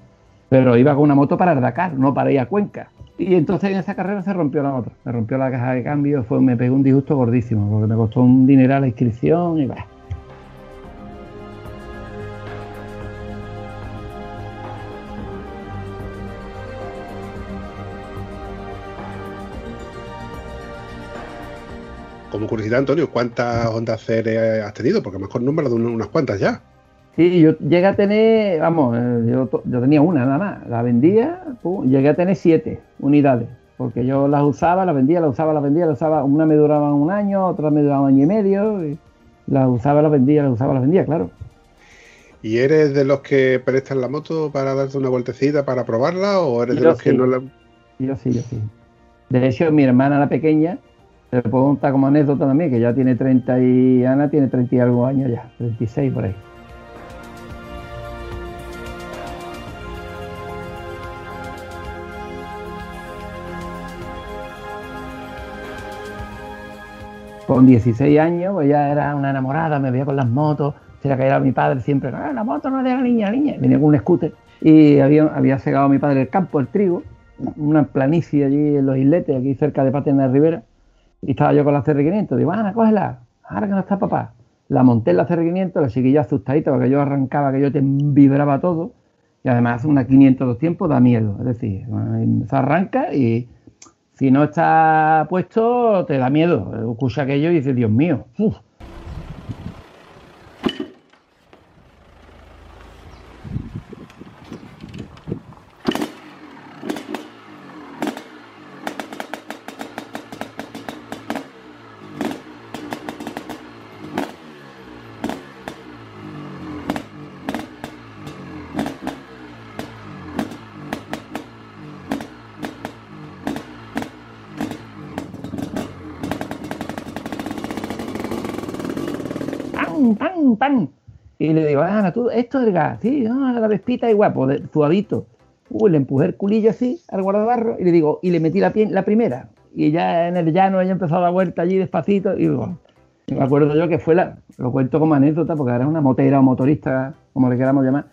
Pero iba con una moto para el Dakar, no para ir a Cuenca. Y entonces en esa carrera se rompió la moto. Me rompió la caja de cambio, me pegó un disgusto gordísimo, porque me costó un dineral la inscripción y bah. Como curiosidad, Antonio, ¿cuántas Honda CR has tenido? Porque mejor número de un- unas cuantas ya. Sí, yo llegué a tener, vamos, eh, yo, yo tenía una nada más, la vendía, pum, llegué a tener siete unidades, porque yo las usaba, las vendía, las usaba, las vendía, las usaba, una me duraba un año, otra me duraba un año y medio, y las usaba, las vendía, las usaba, las vendía, claro. ¿Y eres de los que prestan la moto para darte una vueltecita para probarla o eres de los que no la... Yo sí, yo sí. De hecho, mi hermana, la pequeña, te lo puedo contar como anécdota también, que ya tiene 30 y Ana tiene 30 y algo años ya, 36 por ahí. Con 16 años, pues ya era una enamorada, me veía con las motos, se la caía a mi padre siempre, "Ah, la moto no es de la niña, niña. Venía con un scooter. Y había, había segado a mi padre el campo, el trigo, una planicie allí en los isletes, aquí cerca de Patena de Rivera, y estaba yo con la CR500, digo, Ana, cógela, ahora que no está papá. La monté en la CR500, la chiquilla asustadita porque yo arrancaba, que yo te vibraba todo, y además una 500 dos tiempos da miedo, es decir, se arranca y si no está puesto te da miedo, escucha aquello y dices, Dios mío, Y le digo, Ana, tú, esto es gas, sí, no, la vespita igual, pues de- suavito. Uy, le empujé el culillo así al guardabarro y le digo, y le metí la, la primera. Y ya en el llano ella empezó a dar vuelta allí despacito y digo, y me acuerdo yo que fue la, lo cuento como anécdota porque es una motera o motorista, como le queramos llamar,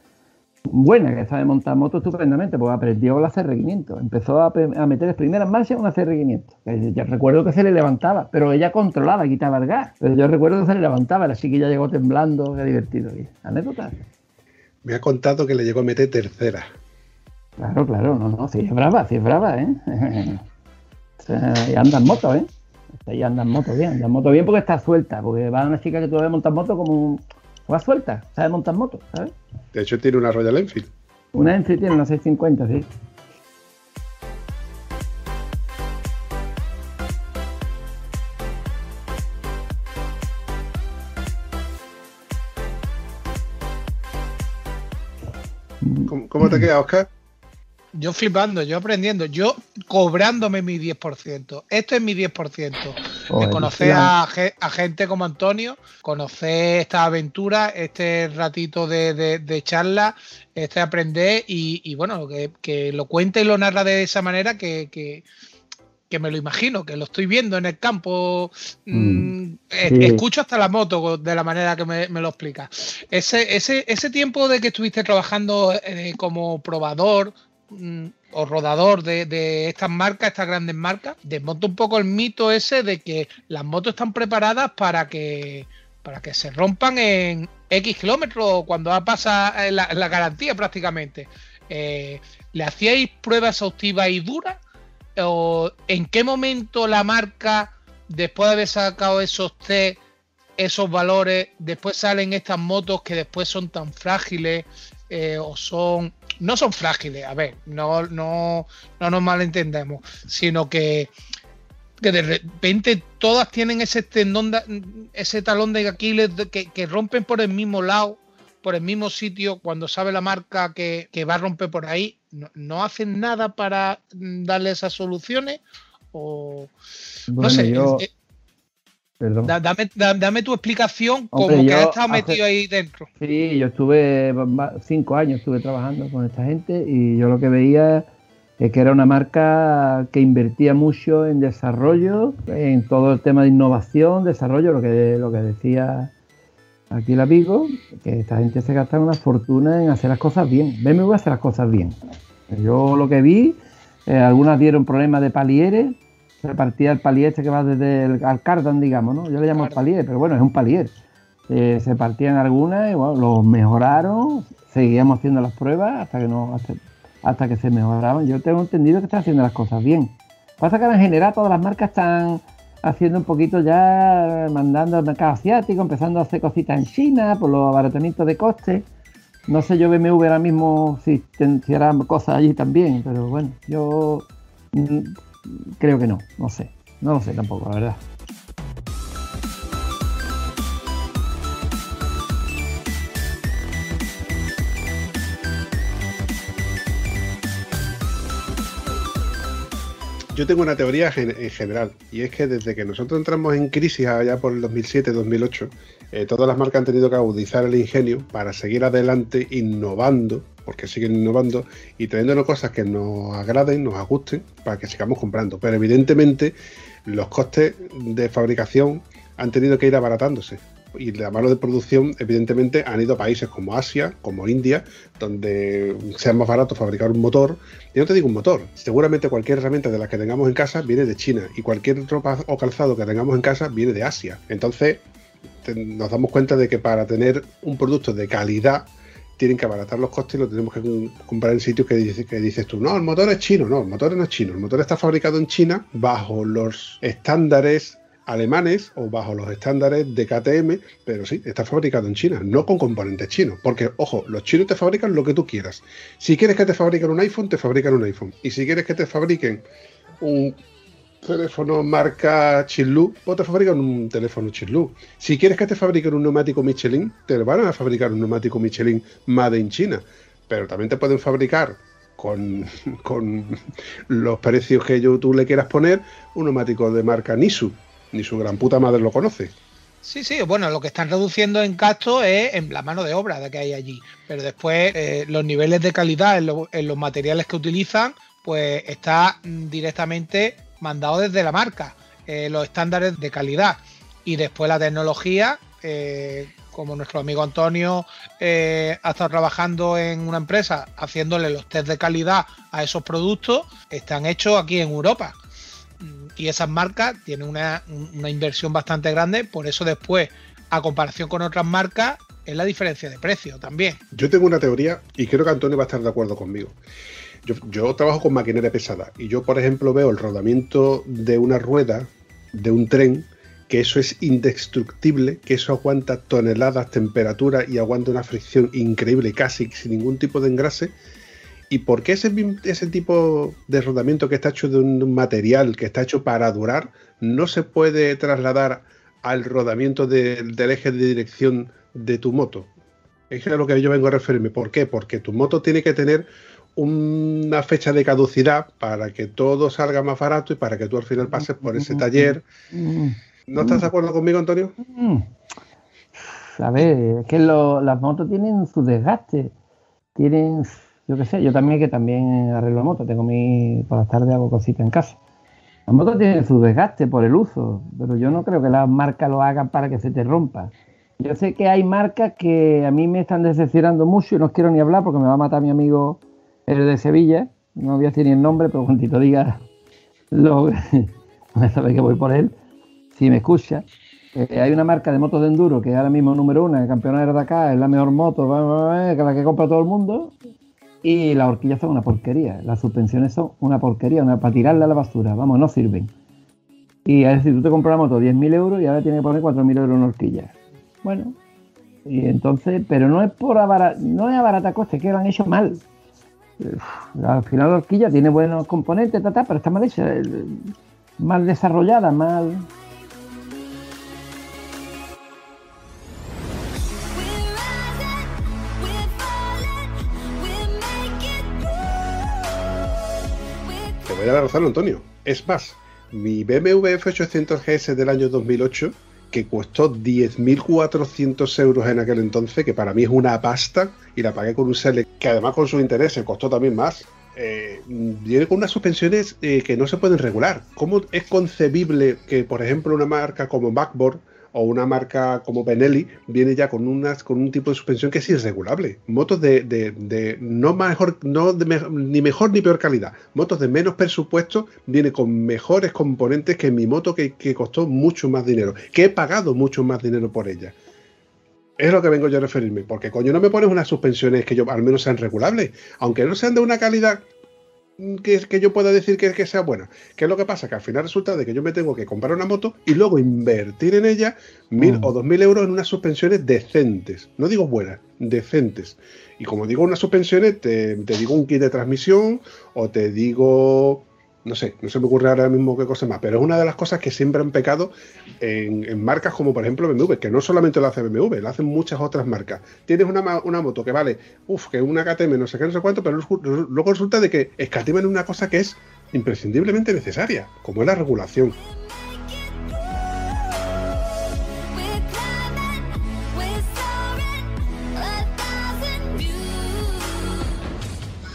buena, que sabe montar moto estupendamente, pues aprendió la CR500. Empezó a, a meter las primeras marchas una CR500. Que Yo recuerdo que se le levantaba, pero ella controlaba, quitaba el gas. Pero yo recuerdo que se le levantaba, la chiquilla llegó temblando, qué divertido. Anécdota. Me ha contado que le llegó a meter tercera. Claro, claro, no, no, sí es brava, sí es brava, ¿eh? Y anda en moto, ¿eh? Y anda en moto bien, anda en moto bien porque está suelta, porque va una chica que todavía monta moto como un... Va suelta, sabe montar moto, ¿sabes? De hecho, tiene una Royal Enfield. Una Enfield tiene una 650, sí. ¿Cómo, cómo te queda, Oscar? Yo flipando, yo aprendiendo, yo cobrándome mi 10%. Esto es mi 10%. De Joder, conocer a, ge- a gente como Antonio, conocer esta aventura, este ratito de, de- de charla, este aprender y, y bueno, que, que lo cuente y lo narra de esa manera que, que- que me lo imagino, que lo estoy viendo en el campo. mm, Mm, sí. Escucho hasta la moto de la manera que me, me lo explica. Ese, ese, ese tiempo de que estuviste trabajando eh, como probador mm, o rodador de, estas marcas, estas grandes marcas, desmonta un poco el mito ese de que las motos están preparadas para que para que se rompan en X kilómetros cuando pasa eh, la, la garantía prácticamente. Eh, ¿Le hacíais pruebas exhaustivas y duras? ¿O en qué momento la marca, después de haber sacado esos test, esos valores, después salen estas motos que después son tan frágiles eh, o son no son frágiles, a ver, no, no, no nos malentendemos, sino que, que de repente todas tienen ese tendón, de- ese talón de Aquiles de- que, que rompen por el mismo lado, por el mismo sitio, cuando sabe la marca que, que va a romper por ahí, no, no hacen nada para darle esas soluciones o no sé, yo- Perdón. da- dame, da- dame tu explicación como Hombre, que yo has estado hace- metido ahí dentro. Sí, yo estuve cinco años estuve trabajando con esta gente y yo lo que veía es que era una marca que invertía mucho en desarrollo, en todo el tema de innovación, desarrollo, lo que, lo que decía aquí la Vigo, que esta gente se gasta una fortuna en hacer las cosas bien. BMW hace las cosas bien. Yo lo que vi, eh, algunas dieron problemas de palieres, se partía el palier este que va desde el al cardan, digamos, ¿no? Yo le llamo Claro. palier, pero bueno, es un palier. Eh, se partían algunas y bueno, los mejoraron, seguíamos haciendo las pruebas hasta que no hasta, hasta que se mejoraban. Yo tengo entendido que están haciendo las cosas bien. Pasa que en general todas las marcas están haciendo un poquito ya, mandando al mercado asiático, empezando a hacer cositas en China por los abaratamientos de costes. No sé yo BMW ahora mismo si, si cosas allí también, pero bueno, yo mm, Creo que no, no sé. No lo sé tampoco, la verdad. Yo tengo una teoría en general, y es que desde que nosotros entramos en crisis allá por el 2007-2008, eh, todas las marcas han tenido que agudizar el ingenio para seguir adelante innovando porque siguen innovando y trayéndonos cosas que nos agraden, nos gusten, para que sigamos comprando. Pero evidentemente los costes de fabricación han tenido que ir abaratándose. Y la mano de producción, evidentemente, han ido a países como Asia, como India, donde sea más barato fabricar un motor. Y no te digo un motor, seguramente cualquier herramienta de las que tengamos en casa viene de China y cualquier ropa o calzado que tengamos en casa viene de Asia. Entonces, nos damos cuenta de que para tener un producto de calidad tienen que abaratar los costes y lo tenemos que com- comprar en sitios que, dice- que dices tú, no, el motor es chino, no, el motor no es chino, el motor está fabricado en China bajo los estándares alemanes o bajo los estándares de KTM, pero sí, está fabricado en China, no con componentes chinos, porque ojo, los chinos te fabrican lo que tú quieras. Si quieres que te fabriquen un iPhone, te fabrican un iPhone. Y si quieres que te fabriquen un teléfono marca Chinlu, pues te fabrican un teléfono Chinlu. Si quieres que te fabriquen un neumático Michelin, te van a fabricar un neumático Michelin Made in China. Pero también te pueden fabricar con, con los precios que yo, tú le quieras poner un neumático de marca Nisu. Ni su gran puta madre lo conoce. Sí, sí, bueno, lo que están reduciendo en gasto es en la mano de obra de que hay allí. Pero después eh, los niveles de calidad en, lo- en los materiales que utilizan, pues está directamente mandado desde la marca, eh, los estándares de calidad. Y después la tecnología, eh, como nuestro amigo Antonio eh, ha estado trabajando en una empresa haciéndole los test de calidad a esos productos, están hechos aquí en Europa y esas marcas tienen una, una inversión bastante grande, por eso después, a comparación con otras marcas, es la diferencia de precio también. Yo tengo una teoría y creo que Antonio va a estar de acuerdo conmigo. Yo, trabajo con maquinaria pesada y yo, por ejemplo, veo el rodamiento de una rueda de un tren, que eso es indestructible, que eso aguanta toneladas, temperatura y aguanta una fricción increíble, casi sin ningún tipo de engrase. ¿Y por qué ese, ese tipo de rodamiento que está hecho de un material que está hecho para durar no se puede trasladar al rodamiento de- del eje de dirección de tu moto? Es a lo que yo vengo a referirme. ¿Por qué? Porque tu moto tiene que tener una fecha de caducidad para que todo salga más barato y para que tú al final pases por ese taller. ¿No estás de acuerdo conmigo, Antonio? mm. A ver, es que las motos tienen su desgaste. Tienen, yo qué sé, yo también que también arreglo motos, tengo mi, por las tardes hago cositas en casa. Las motos tienen su desgaste por el uso, pero yo no creo que las marcas lo hagan para que se te rompa. Yo sé que hay marcas que a mí me están decepcionando mucho y no quiero ni hablar porque me va a matar mi amigo el de Sevilla. No voy a decir ni el nombre, pero cuando te diga, lo, ya sabes que voy por él, si me escucha. Eh, hay una marca de motos de enduro que es ahora mismo número el campeonato de acá, es la mejor moto que la que compra todo el mundo. Y las horquillas son una porquería, las suspensiones son una porquería, una, para tirarla a la basura, vamos, no sirven. Y es decir, tú te compras la moto 10.000 euros y ahora tienes que poner 4.000 euros en horquillas. Bueno, y entonces, pero no es por abaratar, no es abarata coste, que lo han hecho mal. Eh, Al final la horquilla tiene buenos componentes, pero está mal hecha, eh, mal desarrollada, mal. Te voy a dar razón, Antonio. Es más, mi BMW F800 GS del año 2008, que costó 10.400 euros en aquel entonces, que para mí es una pasta, y la pagué con un Select, que además con sus intereses costó también más, eh, viene con unas suspensiones eh, que no se pueden regular. ¿Cómo es concebible que, por ejemplo, una marca como Backboard o una marca como Benelli viene ya con unas con un tipo de suspensión que es irregulable. Motos de, de- de no mejor, no ni mejor ni peor calidad. Motos de menos presupuesto viene con mejores componentes que mi moto que, que costó mucho más dinero, que he pagado mucho más dinero por ella. Es lo que vengo yo a referirme, porque coño no me pones unas suspensiones que yo al menos sean regulables, aunque no sean de una calidad que, que yo pueda decir que, que sea buena. ¿Qué es lo que pasa? Que al final resulta de que yo me tengo que comprar una moto y luego invertir en ella mil Mm. o dos mil euros en unas suspensiones decentes. No digo buenas, decentes. Y como digo unas suspensiones, te, te digo un kit de transmisión o te digo... No sé, no se me ocurre ahora mismo qué cosa más, pero es una de las cosas que siempre han pecado en, marcas como por ejemplo BMW, que no solamente lo hace BMW, lo hacen muchas otras marcas. Tienes una, una moto que vale, uff, que una KTM, no sé qué, no sé cuánto, pero luego resulta de que escatiman una cosa que es imprescindiblemente necesaria, como es la regulación.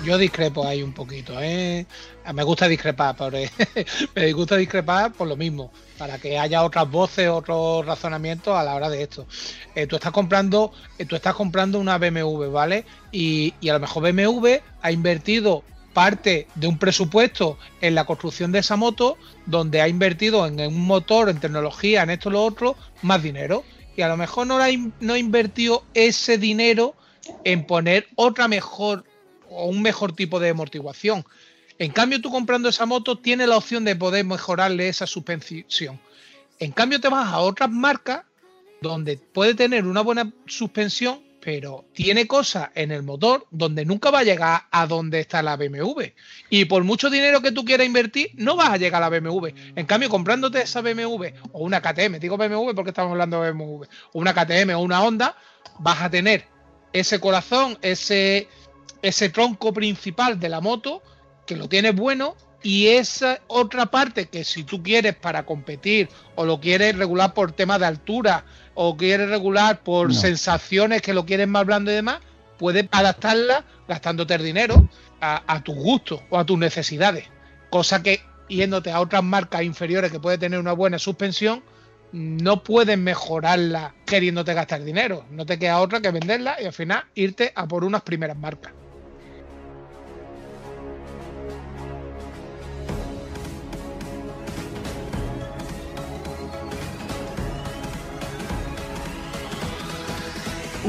Yo discrepo ahí un poquito, ¿eh? Me gusta discrepar, pero me gusta discrepar por lo mismo, para que haya otras voces, otros razonamientos a la hora de esto. Eh, tú estás comprando, eh, tú estás comprando una BMW, ¿vale? Y, y a lo mejor BMW ha invertido parte de un presupuesto en la construcción de esa moto, donde ha invertido en un motor, en tecnología, en esto, lo otro, más dinero. Y a lo mejor no, la, in- no invirtió ese dinero en poner otra mejor o un mejor tipo de amortiguación. En cambio, tú comprando esa moto tienes la opción de poder mejorarle esa suspensión. En cambio, te vas a otras marcas donde puede tener una buena suspensión, pero tiene cosas en el motor donde nunca va a llegar a donde está la BMW. Y por mucho dinero que tú quieras invertir, no vas a llegar a la BMW. En cambio, comprándote esa BMW o una KTM, digo BMW porque estamos hablando de BMW, o una KTM o una Honda, vas a tener ese corazón, ese, ese tronco principal de la moto, que lo tienes bueno, y esa otra parte que si tú quieres para competir o lo quieres regular por tema de altura o quieres regular por No. sensaciones que lo quieres más blando y demás, puedes adaptarla gastándote el dinero a, a tus gustos o a tus necesidades. Cosa que yéndote a otras marcas inferiores que puede tener una buena suspensión, no puedes mejorarla queriéndote gastar dinero. No te queda otra que venderla y al final irte a por unas primeras marcas.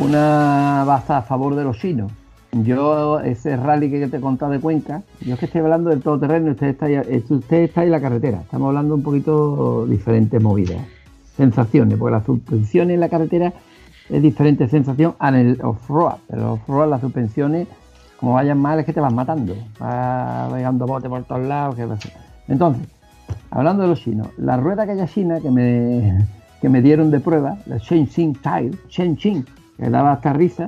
Una baza a favor de los chinos. Yo, ese rally que te he contado de Cuenca, yo es que estoy hablando del todoterreno usted está, eh, usted está en la carretera. Estamos hablando un poquito diferentes movidas, sensaciones, porque la suspensión en la carretera es diferente sensación en el off-road. Pero el off-road, las suspensiones, como vayan mal, es que te vas matando. Vas pegando bote por todos lados. que. Entonces, hablando de los chinos, la rueda aquella china que me, que me dieron de prueba, la Shenzhen Tire, Shenzhen, que daba hasta risa,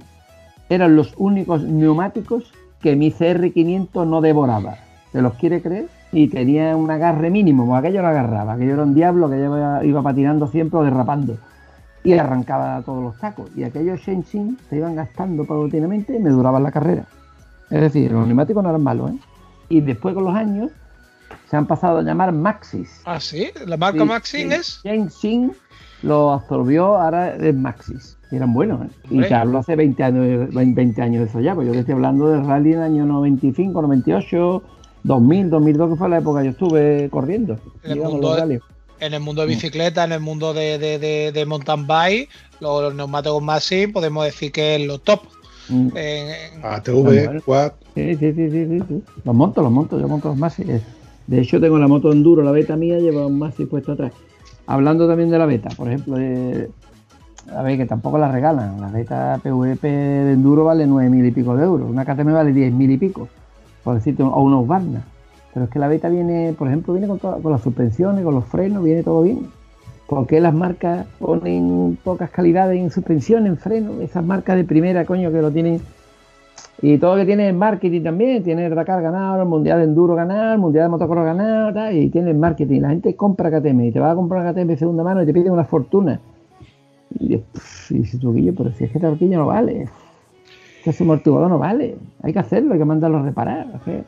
eran los únicos neumáticos que mi CR500 no devoraba. ¿Se los quiere creer? Y tenía un agarre mínimo, aquello no agarraba, aquello era un diablo que iba, iba patinando siempre o derrapando. Y arrancaba todos los tacos. Y aquellos Shenzhen se iban gastando paulatinamente y me duraban la carrera. Es decir, los neumáticos no eran malos, ¿eh? Y después con los años se han pasado a llamar Maxis. Ah, sí, la marca Sí, Maxim sí. es. Shenzhen lo absorbió, ahora es Maxis. Y eran buenos, ¿eh? Y te hablo hace 20 años, 20 años de eso ya, pues yo te estoy hablando del rally en el año 95, 98, 2000, 2002, que fue la época que yo estuve corriendo. En el mundo de-. En el mundo de bicicleta, en el mundo de, de, de- de mountain bike, los, los neumáticos Maxim podemos decir que es lo top. Mm. ATV, Quad. Sí, sí, sí, sí, sí, sí. Los monto, los monto, yo monto los Maxis. Eh, De hecho, tengo la moto Enduro, la beta mía, lleva un Maxi puesto atrás. Hablando también de la beta, por ejemplo, de- a ver, que tampoco la regalan. La beta PVP de Enduro vale nueve mil y pico de euros. Una KTM vale diez mil y pico, por decirte, o unos Barna. Pero es que la beta viene, por ejemplo, viene con, toda- con las suspensiones, con los frenos, viene todo bien. ¿Por qué las marcas ponen pocas calidades en suspensión, en freno? Esas marcas de primera, coño, que lo tienen y todo lo que tiene es marketing también, tiene el Dakar ganado, el Mundial de Enduro ganado, el Mundial de Motocross ganado, y tiene marketing. La gente compra KTM y te va a comprar KTM de segunda mano y te pide una fortuna. Y, y tú, Guillo, pero si es que horquilla no vale, ese amortiguador no vale, hay que hacerlo, hay que mandarlo a reparar. es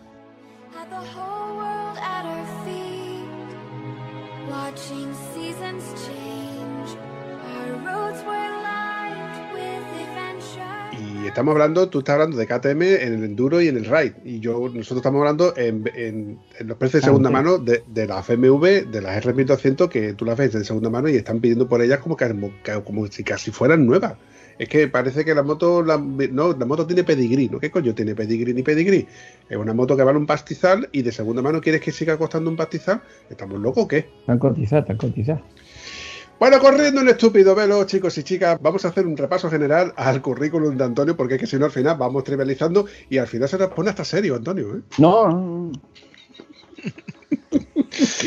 estamos hablando, tú estás hablando de KTM en el enduro y en el ride. Y yo, nosotros estamos hablando en, en- en los precios de segunda mano de, de las FMV, de las R1200, que tú las ves de segunda mano y están pidiendo por ellas como, que, como si casi fueran nuevas. Es que parece que la moto, la, no, la moto tiene pedigrí, ¿no? ¿Qué coño tiene pedigrí ni pedigrí? Es una moto que vale un pastizal y de segunda mano quieres que siga costando un pastizal. ¿Estamos locos o qué? Están cotizadas, están cotizadas. Bueno, corriendo un estúpido velo, chicos y chicas, vamos a hacer un repaso general al currículum de Antonio, porque es que si no al final vamos trivializando y al final se nos pone hasta serio, Antonio. ¿eh? No, no, no.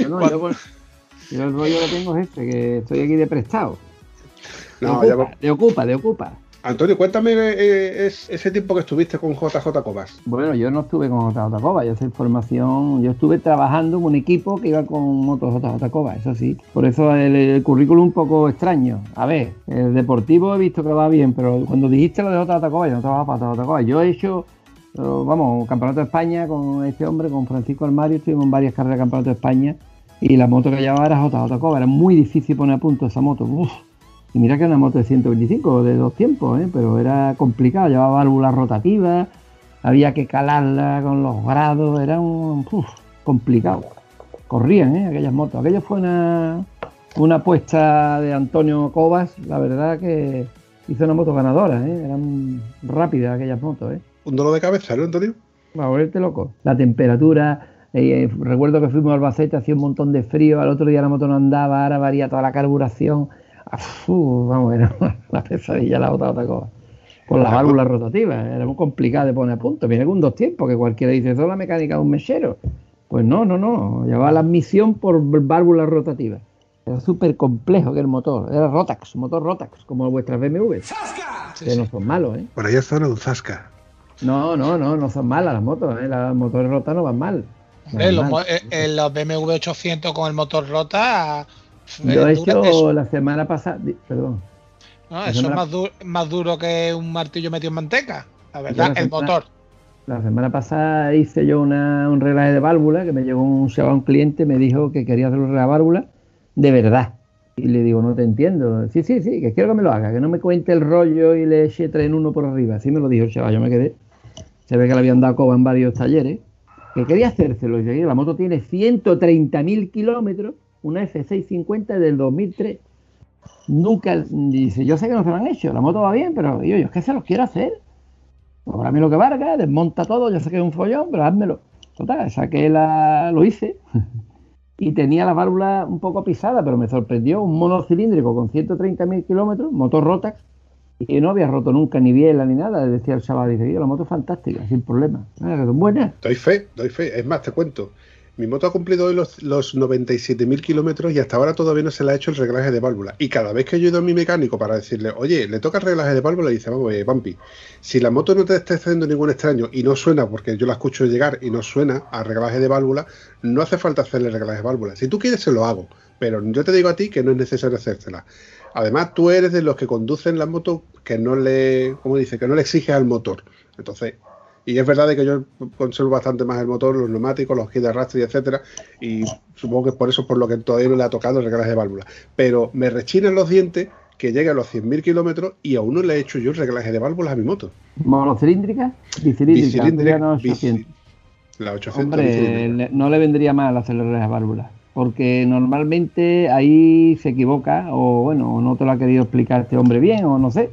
No, no, yo, pues, yo el rollo que tengo es este, que estoy aquí de prestado. De No, ya ocupa, va- de ocupa, de ocupa. Antonio, cuéntame eh, es- ese tiempo que estuviste con JJ Cobas. Bueno, yo no estuve con JJ Coba, yo soy formación, yo estuve trabajando en un equipo que iba con motos JJ Coba, eso sí. Por eso el, el currículum un poco extraño. A ver, el deportivo he visto que va bien, pero cuando dijiste lo de JJ Coba, yo no trabajaba para JJ Coba. Yo he hecho, eh, vamos, campeonato de España con este hombre, con Francisco Armario, estuvimos en varias carreras de campeonato de España y la moto que llevaba era JJ Coba, era muy difícil poner a punto esa moto. Uf. Y mira que era una moto de 125, de dos tiempos, ¿eh? pero era complicado, llevaba válvulas rotativas, había que calarla con los grados, era un uf, complicado. Corrían ¿eh? aquellas motos. Aquello fue una, una apuesta de Antonio Cobas, la verdad que hizo una moto ganadora, ¿eh? eran rápidas aquellas motos. ¿eh? Un dolor de cabeza, ¿no, Antonio? Va a volverte loco. La temperatura, eh, eh, recuerdo que fuimos a Albacete, hacía un montón de frío, al otro día la moto no andaba, ahora varía toda la carburación. Fu, vamos, era una pesadilla la otra otra cosa. Con las válvulas rotativas, era muy complicado de poner a punto. Viene con dos tiempos, que cualquiera dice, eso es la mecánica de un mechero. Pues no, no, no, llevaba la admisión por válvulas rotativas. Era súper complejo que el motor, era Rotax, motor Rotax, como vuestras BMW. Que no son malos, ¿eh? Por ahí está un Zasca. No, no, no, no son malas las motos, ¿eh? Las motores rotas no van mal. No Hombre, van los, eh, eh, los BMW 800 con el motor rota. Yo he eh, dura- hecho eso- la semana pasada, perdón, no, la eso es más, du- más duro que un martillo metido en manteca. La Yo verdad, la el semana- motor. la semana pasada hice yo una- un reglaje de válvula que me llegó un, un cliente, me dijo que quería hacer un reglaje de válvula de verdad. Y le digo, no te entiendo. Sí, sí, sí, que quiero que me lo haga, que no me cuente el rollo y le eche tres en uno por arriba. Así me lo dijo el chaval, yo me quedé. Se ve que le habían dado coba en varios talleres. Que quería hacérselo. Y dije, la moto tiene 130.000 kilómetros, una F650 del 2003. Nunca, dice, yo sé que no se lo han hecho, la moto va bien, pero yo, yo es que se los quiero hacer. Cóbrame lo que valga, desmonta todo, yo sé que es un follón, pero házmelo. Total, saqué la, lo hice y tenía la válvula un poco pisada, pero me sorprendió un monocilíndrico con 130.000 kilómetros, motor Rotax, y no había roto nunca ni biela ni nada. Decía el chaval, dice, yo la moto es fantástica, sin problema. Buenas. Doy fe, doy fe. Es más, te cuento. Mi moto ha cumplido hoy los, los 97.000 kilómetros y hasta ahora todavía no se le ha hecho el reglaje de válvula. Y cada vez que yo he ido a mi mecánico para decirle, oye, le toca el reglaje de válvula, y dice, vamos, eh, Vampi, si la moto no te está haciendo ningún extraño y no suena, porque yo la escucho llegar y no suena a reglaje de válvula, no hace falta hacerle reglaje de válvula. Si tú quieres, se lo hago. Pero yo te digo a ti que no es necesario hacérsela. Además, tú eres de los que conducen la moto que no le, ¿cómo dice? Que no le exiges al motor. Entonces, y es verdad de que yo conservo bastante más el motor, los neumáticos, los kits de arrastre, etcétera, y supongo que por eso es por lo que todavía no le ha tocado el reglaje de válvula. Pero me rechinan los dientes que llegue a los 100.000 kilómetros y aún no le he hecho yo el reglaje de válvulas a mi moto. Monocilíndrica, bicilíndrica, Bicilíndrica, no bici- 800. La 800 Hombre, no le vendría mal hacerle las válvulas, porque normalmente ahí se equivoca, o bueno, no te lo ha querido explicar este hombre bien, o no sé.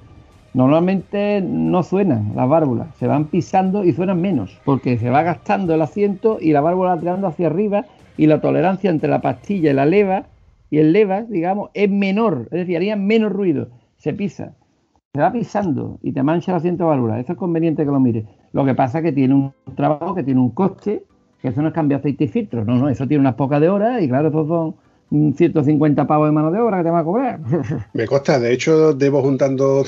Normalmente no suenan las válvulas, se van pisando y suenan menos, porque se va gastando el asiento y la válvula tirando hacia arriba y la tolerancia entre la pastilla y la leva y el levas, digamos, es menor, es decir, haría menos ruido, se pisa se va pisando y te mancha el asiento de válvula. Eso es conveniente que lo mires. Lo que pasa es que tiene un trabajo, que tiene un coste, que eso no es cambiar aceite y filtro. No, no, eso tiene unas pocas de horas y claro, esos son 150 pavos de mano de obra que te va a cobrar. Me consta, de hecho, debo juntando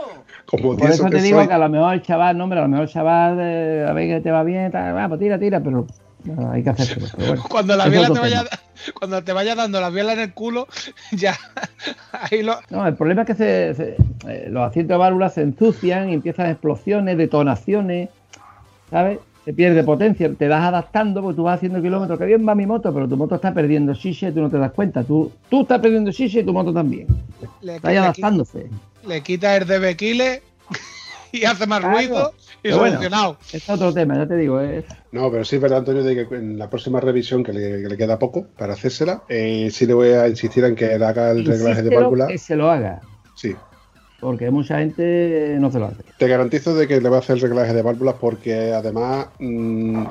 como Por 10 eso que te digo soy. que a lo mejor el chaval, no, hombre, a lo mejor el chaval, eh, a ver que te va bien, tal, va, pues tira, tira, pero no, hay que hacerlo. Pero bueno, Cuando la biela te vaya, cuando te vaya dando la biela en el culo, ya ahí lo. No, el problema es que se- se- eh, los asientos de válvulas se ensucian y empiezan explosiones, detonaciones, ¿sabes? Se pierde potencia, te vas adaptando porque tú vas haciendo kilómetros. Que bien va mi moto, pero tu moto está perdiendo chiche y tú no te das cuenta. Tú, tú estás perdiendo chiche y tu moto también. Le, Está le- adaptándose. le quita el de Bequile y hace más Claro. ruido y Pero bueno, solucionado. es otro tema, ya te digo. Es, No, pero sí es verdad, Antonio, de que en la próxima revisión, que le, que le queda poco para hacérsela, eh, sí le voy a insistir en que le haga el reglaje de válvula. que se lo haga, Sí. Porque mucha gente no se lo hace. Te garantizo de que le va a hacer el reglaje de válvulas porque además, mm,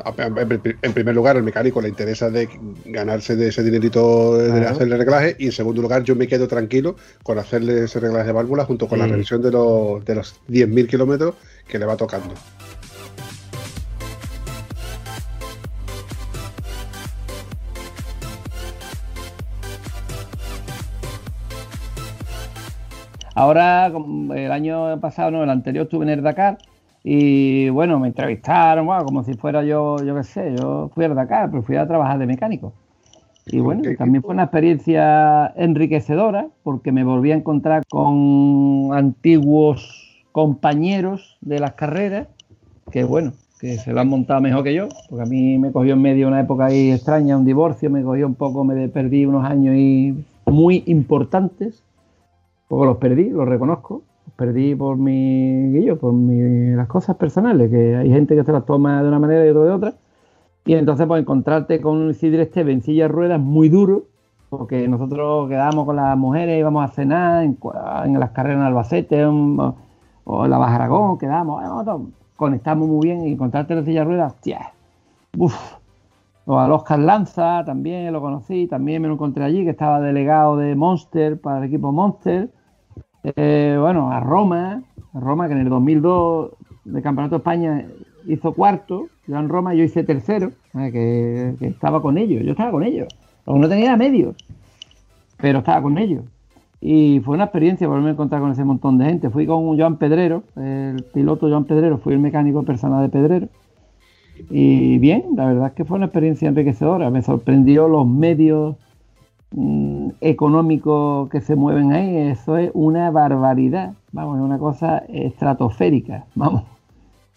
en primer lugar, al mecánico le interesa de ganarse de ese dinerito de Claro. hacerle reglaje y en segundo lugar yo me quedo tranquilo con hacerle ese reglaje de válvulas junto con la revisión de los, de los 10.000 kilómetros que le va tocando. Ahora, como el año pasado, no, el anterior estuve en el Dakar y bueno, me entrevistaron, como si fuera yo, yo qué sé, yo fui al Dakar, pero fui a trabajar de mecánico. Y bueno, también fue una experiencia enriquecedora porque me volví a encontrar con antiguos compañeros de las carreras que bueno, que se lo han montado mejor que yo, porque a mí me cogió en medio una época ahí extraña, un divorcio, me cogió un poco, me perdí unos años ahí muy importantes, porque los perdí, los reconozco, los perdí por mi, yo, por mi, las cosas personales, que hay gente que se las toma de una manera y otro de otra, y entonces pues encontrarte con un Isidre Esteve en silla de ruedas muy duro, porque nosotros quedábamos con las mujeres, íbamos a cenar en, las carreras en Albacete o en la Baja Aragón, quedábamos, "Ay, nosotros conectamos muy bien y encontrarte en silla de ruedas, hostia, uff. O al Oscar Lanza también lo conocí, también me lo encontré allí, que estaba delegado de Monster para el equipo Monster. Eh, bueno, a Roma, a Roma que en el 2002 de Campeonato de España hizo cuarto, yo en Roma yo hice tercero, eh, que, estaba con ellos, yo estaba con ellos, lo que no tenía medios, pero estaba con ellos. Y fue una experiencia volverme a encontrar con ese montón de gente. Fui con Joan Pedrero, el piloto Joan Pedrero, fui el mecánico personal de Pedrero. Y bien, la verdad es que fue una experiencia enriquecedora. Me sorprendió los medios mm, económicos que se mueven ahí. Eso es una barbaridad. Vamos, es una cosa estratosférica. Vamos.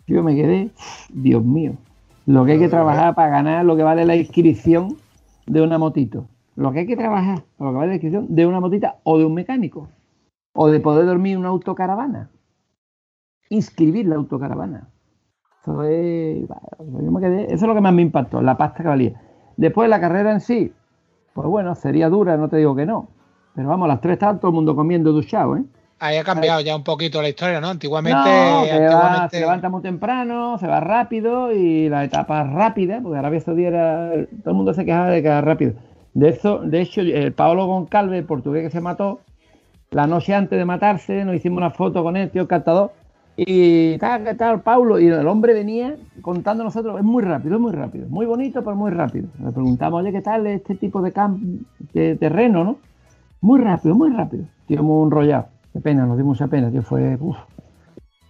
Yo me quedé, Dios mío, lo que hay que trabajar para ganar lo que vale la inscripción de una motito. Lo que hay que trabajar, lo que vale la inscripción de una motita o de un mecánico. O de poder dormir en una autocaravana. Inscribir la autocaravana. Eso es, yo me quedé- eso es lo que más me impactó, la pasta que valía. Después la carrera en sí, pues bueno, sería dura, no te digo que no. Pero vamos, a las tres estaba todo el mundo comiendo duchado, ¿eh? Ahí ha cambiado ya un poquito la historia, ¿no? Antiguamente, No, va- se levanta muy temprano, se va rápido y la etapa rápida, porque Arabia Saudí era. Todo el mundo se quejaba de que era rápido. De eso, de hecho, el Paolo Goncalves, el portugués que se mató, la noche antes de matarse, nos hicimos una foto con él, tío cantador. Y tal, ¿qué tal, Paulo? Y el hombre venía contando a nosotros, es muy rápido, es muy rápido, muy bonito, pero muy rápido. Le preguntamos, oye, ¿qué tal este tipo de, camp de terreno, no? Muy rápido, muy rápido. Tío, muy enrollado. Qué pena, nos dio mucha pena, tío. Fue. uf.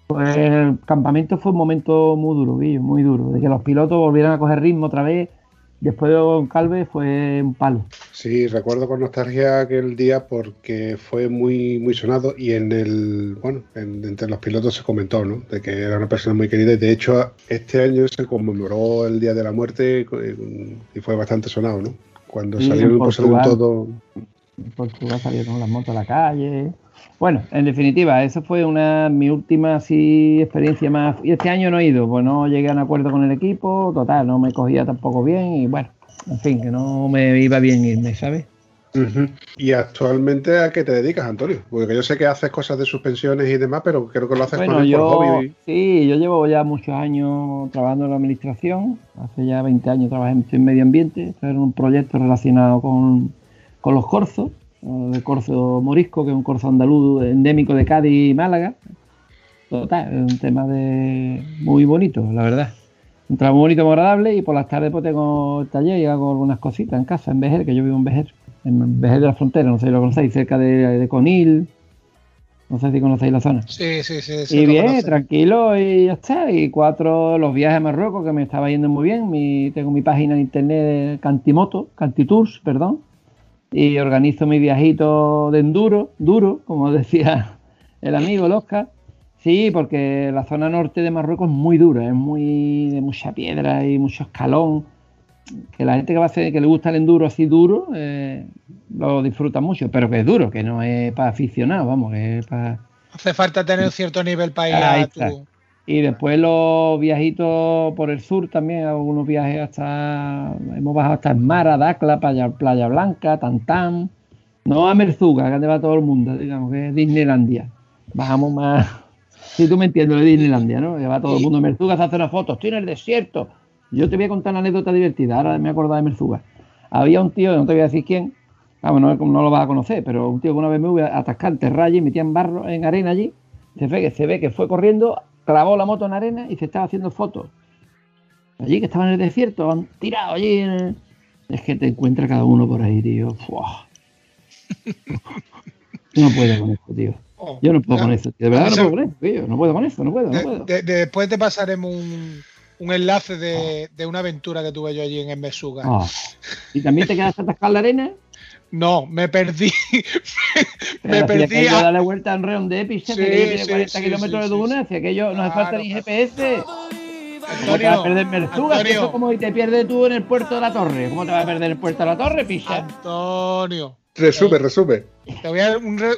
Pues el campamento fue un momento muy duro, Guillo, muy duro. De que los pilotos volvieran a coger ritmo otra vez. Después de Don Calve fue un palo. Sí, recuerdo con nostalgia aquel día porque fue muy muy sonado y en el bueno, en- entre los pilotos se comentó, ¿no? De que era una persona muy querida y de hecho este año se conmemoró el día de la muerte y fue bastante sonado, ¿no? Cuando Sí, salieron Portugal. todo En Portugal salieron las motos a la calle. Bueno, en definitiva, esa fue una mi última sí, experiencia más. Y este año no he ido, pues no llegué a un acuerdo con el equipo, total, no me cogía tampoco bien y bueno, en fin, que no me iba bien irme, ¿sabes? Y actualmente a qué te dedicas, Antonio? Porque yo sé que haces cosas de suspensiones y demás, pero creo que lo haces Bueno, por, por yo hobby. sí, yo llevo ya muchos años trabajando en la administración. Hace ya 20 años trabajé en- medio ambiente. Era un proyecto relacionado con, con los corzos, el corzo morisco, que es un corzo andaluz endémico de Cádiz y Málaga. Total, es un tema de muy bonito, la verdad. Un trabajo bonito, muy agradable y por las tardes pues tengo taller y hago algunas cositas en casa, en Vejer, que yo vivo en Vejer, en Vejer de la Frontera, no sé si lo conocéis, cerca de, de Conil. No sé si conocéis la zona. Sí, sí, sí. sí, Y bien, tranquilo y ya está. Y cuatro, los viajes a Marruecos que me estaba yendo muy bien. Mi, tengo mi página en internet de Cantimoto, Cantitours, perdón. Y organizo mi viajito de enduro, duro, como decía el amigo, el Oscar. Sí, porque la zona norte de Marruecos es muy dura, es muy de mucha piedra y mucho escalón. Que la gente que va a hacer, que le gusta el enduro así duro, eh, lo disfruta mucho, pero que es duro, que no es para aficionados, vamos, que es para Hace falta tener cierto nivel para ir a tu. Y después los viajitos por el sur también, algunos viajes hasta. Hemos bajado hasta Esmara, Dacla, Playa, Playa Blanca, Tantam. No a Merzuga, que va todo el mundo, digamos, que es Disneylandia. Bajamos más. Si tú me entiendes, de Disneylandia, ¿no? Que va todo el mundo a Merzuga, se hace una foto, estoy en el desierto. Yo te voy a contar una anécdota divertida, ahora me he acordado de Merzuga. Había un tío, no te voy a decir quién, vamos, no, no lo vas a conocer, pero un tío que una vez me voy a atascar en terralle y metía en barro, en arena allí, se ve, que, se ve que fue corriendo, clavó la moto en arena y se estaba haciendo fotos. Allí que estaba en el desierto, han tirado allí. en el- Es que te encuentra cada uno por ahí, tío. Fuah. No puedo con esto, tío. Oh, Yo no puedo ya. con eso, tío. De verdad no puedo con eso, tío. No puedo con eso, no puedo, no puedo. de- de- después te pasaremos un, un enlace de, de una aventura que tuve yo allí en Mesuga. Ah. ¿Y también te quedas atascado en la arena? No, me perdí. me Pero si perdí. aquello a- darle vuelta en Reon de Epice, Sí, que tiene sí, 40 sí, kilómetros sí, de sí, duna, si aquello no hace falta ni. GPS. ¿Cómo te vas a perder Merzuga? Si Antonio. Eso es como si te pierdes tú en el puerto de la torre. ¿Cómo te vas a perder el puerto de la torre, picha? Antonio. Resume, resume. Te voy a dar un re-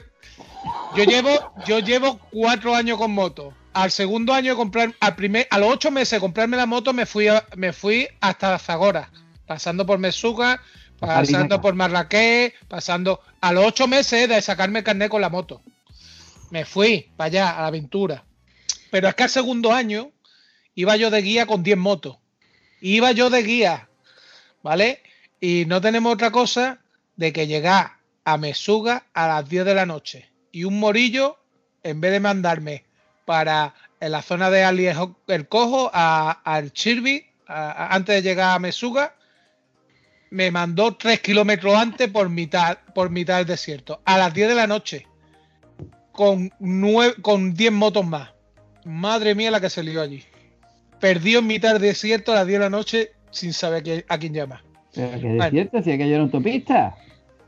Yo llevo, yo llevo cuatro años con moto. Al segundo año de comprar, al primer, a los ocho meses de comprarme la moto, me fui, a- me fui hasta Zagora, pasando por Mesuga, pasando por Marrakech, pasando a los ocho meses de sacarme el carnet con la moto. Me fui para allá, a la aventura. Pero es que al segundo año iba yo de guía con 10 motos. Iba yo de guía, ¿vale? Y no tenemos otra cosa de que llegar a Mesuga a las 10 de la noche. Y un morillo, en vez de mandarme para en la zona de Ali el Cojo, al Chirbi, a- a- antes de llegar a Mesuga, me mandó 3 kilómetros antes por mitad, por mitad del desierto. A las 10 de la noche. Con, nueve, con 10 motos más. Madre mía la que se lió allí. Perdió en mitad del desierto a las 10 de la noche sin saber a quién llamar. Pero que Bueno. desierto, si aquello era autopista.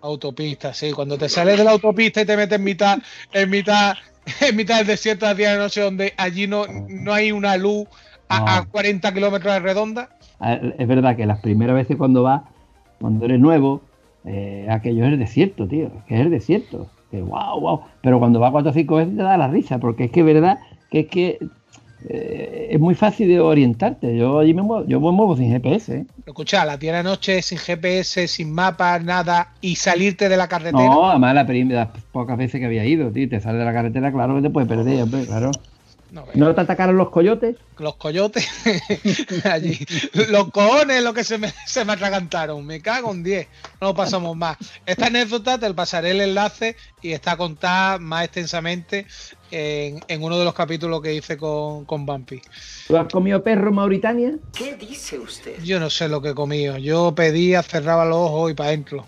Autopista, sí. Cuando te sales de la autopista y te metes en mitad, en mitad, en mitad del desierto a las 10 de la noche, donde allí no, no hay una luz a, a 40 kilómetros de redonda. Es verdad que las primeras veces cuando vas, cuando eres nuevo, eh, aquello es el desierto, tío. Que es el desierto. Que wow, wow. Pero cuando vas cuatro o cinco veces te da la risa, porque es que verdad que es que eh, es muy fácil de orientarte. Yo allí me muevo, yo me muevo sin GPS. ¿eh? Escucha, a las 10 de la noche, sin GPS, sin mapa, nada, y salirte de la carretera. No, además la prim- las pocas veces que había ido, tío, te sales de la carretera, claro que te puedes perder, hombre, claro. No, ¿No te atacaron los coyotes? Los coyotes allí. Los cojones lo que se me, se me atragantaron. Me cago en 10. No pasamos más. Esta anécdota te pasaré el enlace y está contada más extensamente en, en uno de los capítulos que hice con, con Bumpy. ¿Tú has comido perro en Mauritania? ¿Qué dice usted? Yo no sé lo que he comido. Yo pedía, cerraba los ojos y para adentro.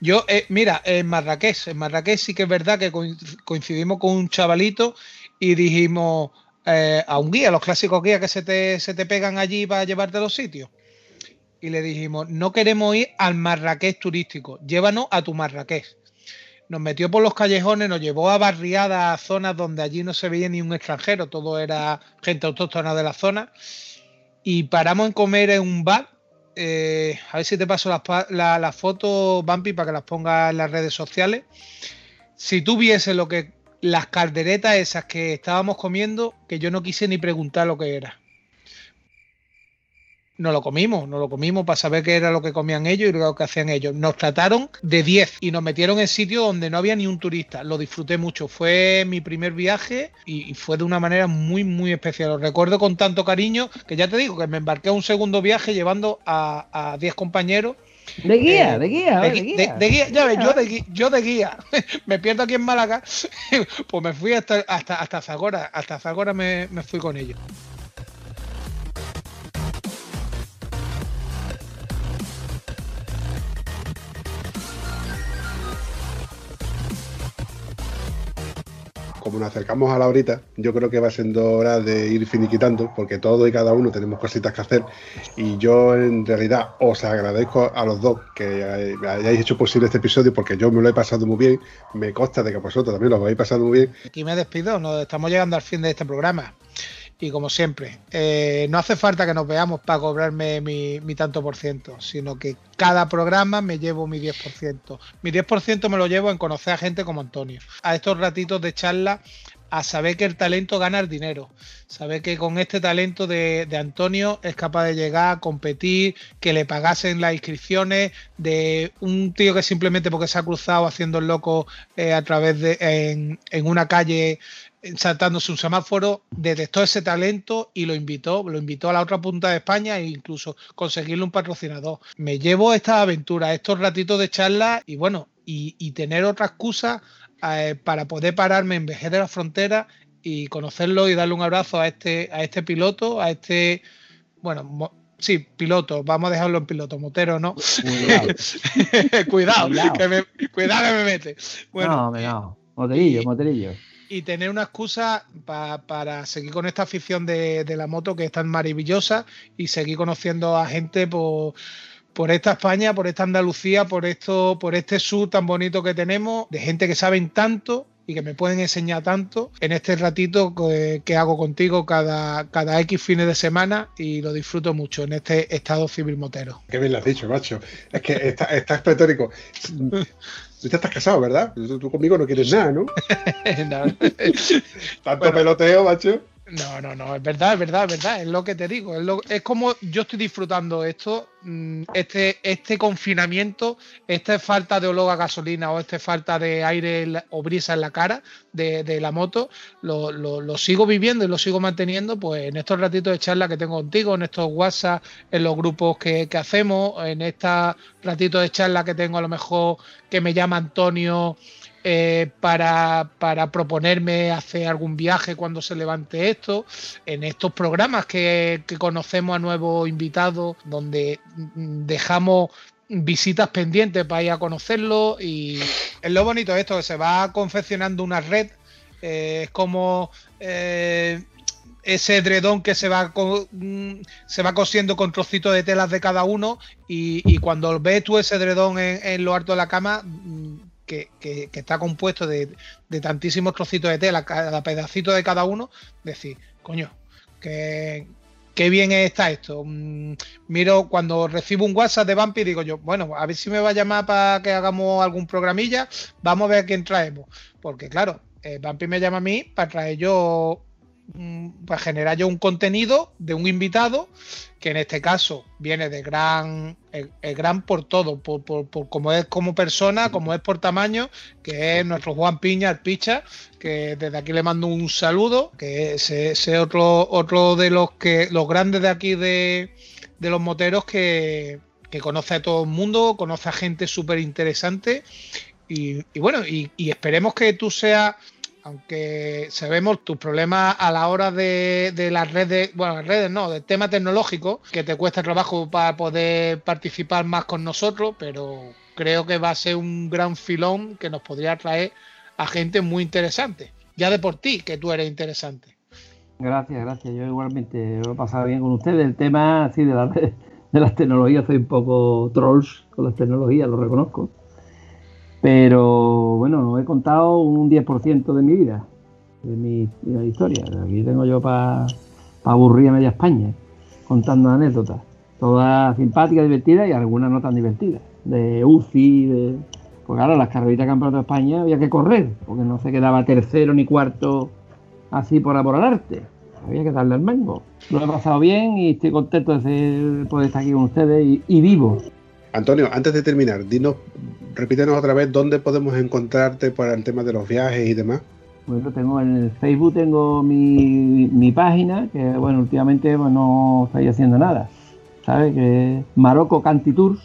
Yo, eh, mira, en Marrakech, en Marrakech sí que es verdad que coin- coincidimos con un chavalito y dijimos eh, a un guía, los clásicos guías que se te, se te pegan allí para llevarte a los sitios. Y le dijimos, no queremos ir al Marrakech turístico, llévanos a tu Marrakech. Nos metió por los callejones, nos llevó a barriadas, a zonas donde allí no se veía ni un extranjero, todo era gente autóctona de la zona. Y paramos en comer en un bar. eh, a ver si te paso las la, fotos, Bampi, para que las pongas en las redes sociales. Si tú vieses lo que las calderetas esas que estábamos comiendo, que yo no quise ni preguntar lo que era. No lo comimos, no lo comimos para saber qué era lo que comían ellos y lo que hacían ellos. Nos trataron de 10 y nos metieron en sitios donde no había ni un turista. Lo disfruté mucho. Fue mi primer viaje y, fue de una manera muy, muy especial. Lo recuerdo con tanto cariño que ya te digo que me embarqué a un segundo viaje llevando a 10 compañeros. De guía, Eh, de guía, de, de guía. de- guía, ya ves, yo de, gui- yo de guía. me pierdo aquí en Málaga. pues me fui hasta, hasta, hasta Zagora. Hasta Zagora me, me fui con ellos. Como nos acercamos a la horita, yo creo que va siendo hora de ir finiquitando, porque todos y cada uno tenemos cositas que hacer. Y yo, en realidad, os agradezco a los dos que hayáis hecho posible este episodio, porque yo me lo he pasado muy bien. Me consta de que vosotros también lo habéis pasado muy bien. Aquí me despido, nos estamos llegando al fin de este programa. Y como siempre, eh, no hace falta que nos veamos para cobrarme mi, tanto por ciento, sino que cada programa me llevo mi 10%. Mi 10% me lo llevo en conocer a gente como Antonio. A estos ratitos de charla, a saber que el talento gana el dinero. Saber que con este talento de, de Antonio es capaz de llegar a competir, que le pagasen las inscripciones, de un tío que simplemente porque se ha cruzado haciendo el loco eh, a través de en, en una calle saltándose un semáforo, detectó ese talento y lo invitó, lo invitó a la otra punta de España e incluso conseguirle un patrocinador. Me llevo esta aventura, estos ratitos de charla y bueno, y, y tener otra excusa eh, para poder pararme en Vejez de la Frontera y conocerlo y darle un abrazo a este, a este piloto, a este, bueno, mo- sí, piloto, vamos a dejarlo en piloto, motero, ¿no? Cuidado. cuidado, Cuidado. Que me, cuidado que me mete. Bueno, no, hombre, no. Moterillo, moterillo. Y tener una excusa pa- para seguir con esta afición de, de la moto que es tan maravillosa y seguir conociendo a gente por, por esta España, por esta Andalucía, por esto, por este sur tan bonito que tenemos, de gente que saben tanto y que me pueden enseñar tanto en este ratito que, que hago contigo cada, cada X fines de semana y lo disfruto mucho en este estado civil motero. Qué bien lo has dicho, macho. Es que está, estás pletórico. Tú ya estás casado, ¿verdad? Tú, tú conmigo no quieres nada, ¿no? No. Tanto peloteo, macho. No, no, no, es verdad, es verdad, es verdad, es lo que te digo, es, lo- es como yo estoy disfrutando esto, mm, este, este confinamiento, esta falta de olor a gasolina o esta falta de aire o brisa en la cara de, de la moto, lo, lo- lo sigo viviendo y lo sigo manteniendo pues en estos ratitos de charla que tengo contigo, en estos WhatsApp, en los grupos que, que hacemos, en estos ratitos de charla que tengo a lo mejor que me llama Antonio eh, para, para proponerme hacer algún viaje cuando se levante esto, en estos programas que, conocemos a nuevos invitados, donde mm, dejamos visitas pendientes para ir a conocerlo y es lo bonito de esto, que se va confeccionando una red, eh, es como... eh, ese edredón que se va mm, se va cosiendo con trocitos de telas de cada uno y, y cuando ves tú ese edredón en, en lo alto de la cama mm, que, está compuesto de, tantísimos trocitos de tela, cada pedacito de cada uno, decir, coño, que qué bien está esto. Mm, Miro cuando recibo un WhatsApp de Vampi digo yo, bueno, a ver si me va a llamar para que hagamos algún programilla, vamos a ver quién traemos. Porque claro, eh, me llama a mí para traer yo para generar yo un contenido de un invitado que en este caso viene de gran el, el gran por todo, por, por, como es como persona, como es por tamaño, que es nuestro Juan Piña, el Picha, que desde aquí le mando un saludo, que es otro otro de los que los grandes de aquí de, de los moteros que, que conoce a todo el mundo, conoce a gente súper interesante y, bueno, y esperemos que tú seas aunque sabemos tus problemas a la hora de, las redes, bueno, las redes no, del tema tecnológico, que te cuesta trabajo para poder participar más con nosotros, pero creo que va a ser un gran filón que nos podría traer a gente muy interesante. Ya de por ti, que tú eres interesante. Gracias, gracias. Yo igualmente lo he pasado bien con ustedes. El tema así de, las de las tecnologías, soy un poco trolls con las tecnologías, lo reconozco. Pero bueno, he contado un 10% de mi vida, de mi, historia. Aquí tengo yo para aburrir a media España contando anécdotas. Todas simpáticas, divertidas y algunas no tan divertidas. De UCI, de. Pues claro, las carreritas de Campeonato de España había que correr, porque no se quedaba tercero ni cuarto así por por el arte. Había que darle al mango. Lo he pasado bien y estoy contento de poder estar aquí con ustedes y vivo. Antonio, antes de terminar, dinos, repítenos otra vez dónde podemos encontrarte para el tema de los viajes y demás. Bueno, tengo en el Facebook tengo mi, mi página, que bueno, últimamente pues, no estoy haciendo nada. ¿Sabes? Que es Marocco Canti Tours,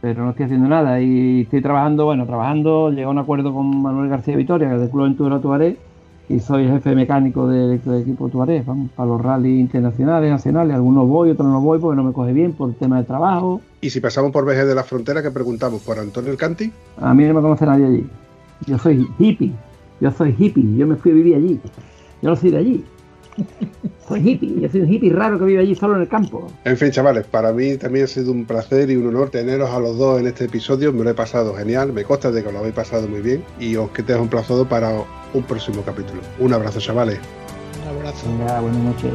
pero no estoy haciendo nada. Y estoy trabajando, bueno, trabajando, llegué a un acuerdo con Manuel García Vitoria, que es del Club Ventura Tuareg, y soy jefe mecánico del, del equipo Tuareg, vamos, para los rallies internacionales, nacionales. Algunos voy, otros no voy porque no me coge bien por el tema de trabajo. Y si pasamos por Vejes de la Frontera, que preguntamos por Antonio El Canti. A mí no me conoce nadie allí. Yo soy hippie. Yo soy hippie. Yo me fui a vivir allí. Yo no soy de allí. Soy hippie. Yo soy un hippie raro que vive allí solo en el campo. En fin, chavales, para mí también ha sido un placer y un honor teneros a los dos en este episodio. Me lo he pasado genial, me consta de que lo habéis pasado muy bien y os que un emplazado para un próximo capítulo. Un abrazo, chavales. Un abrazo. Venga, buenas noches.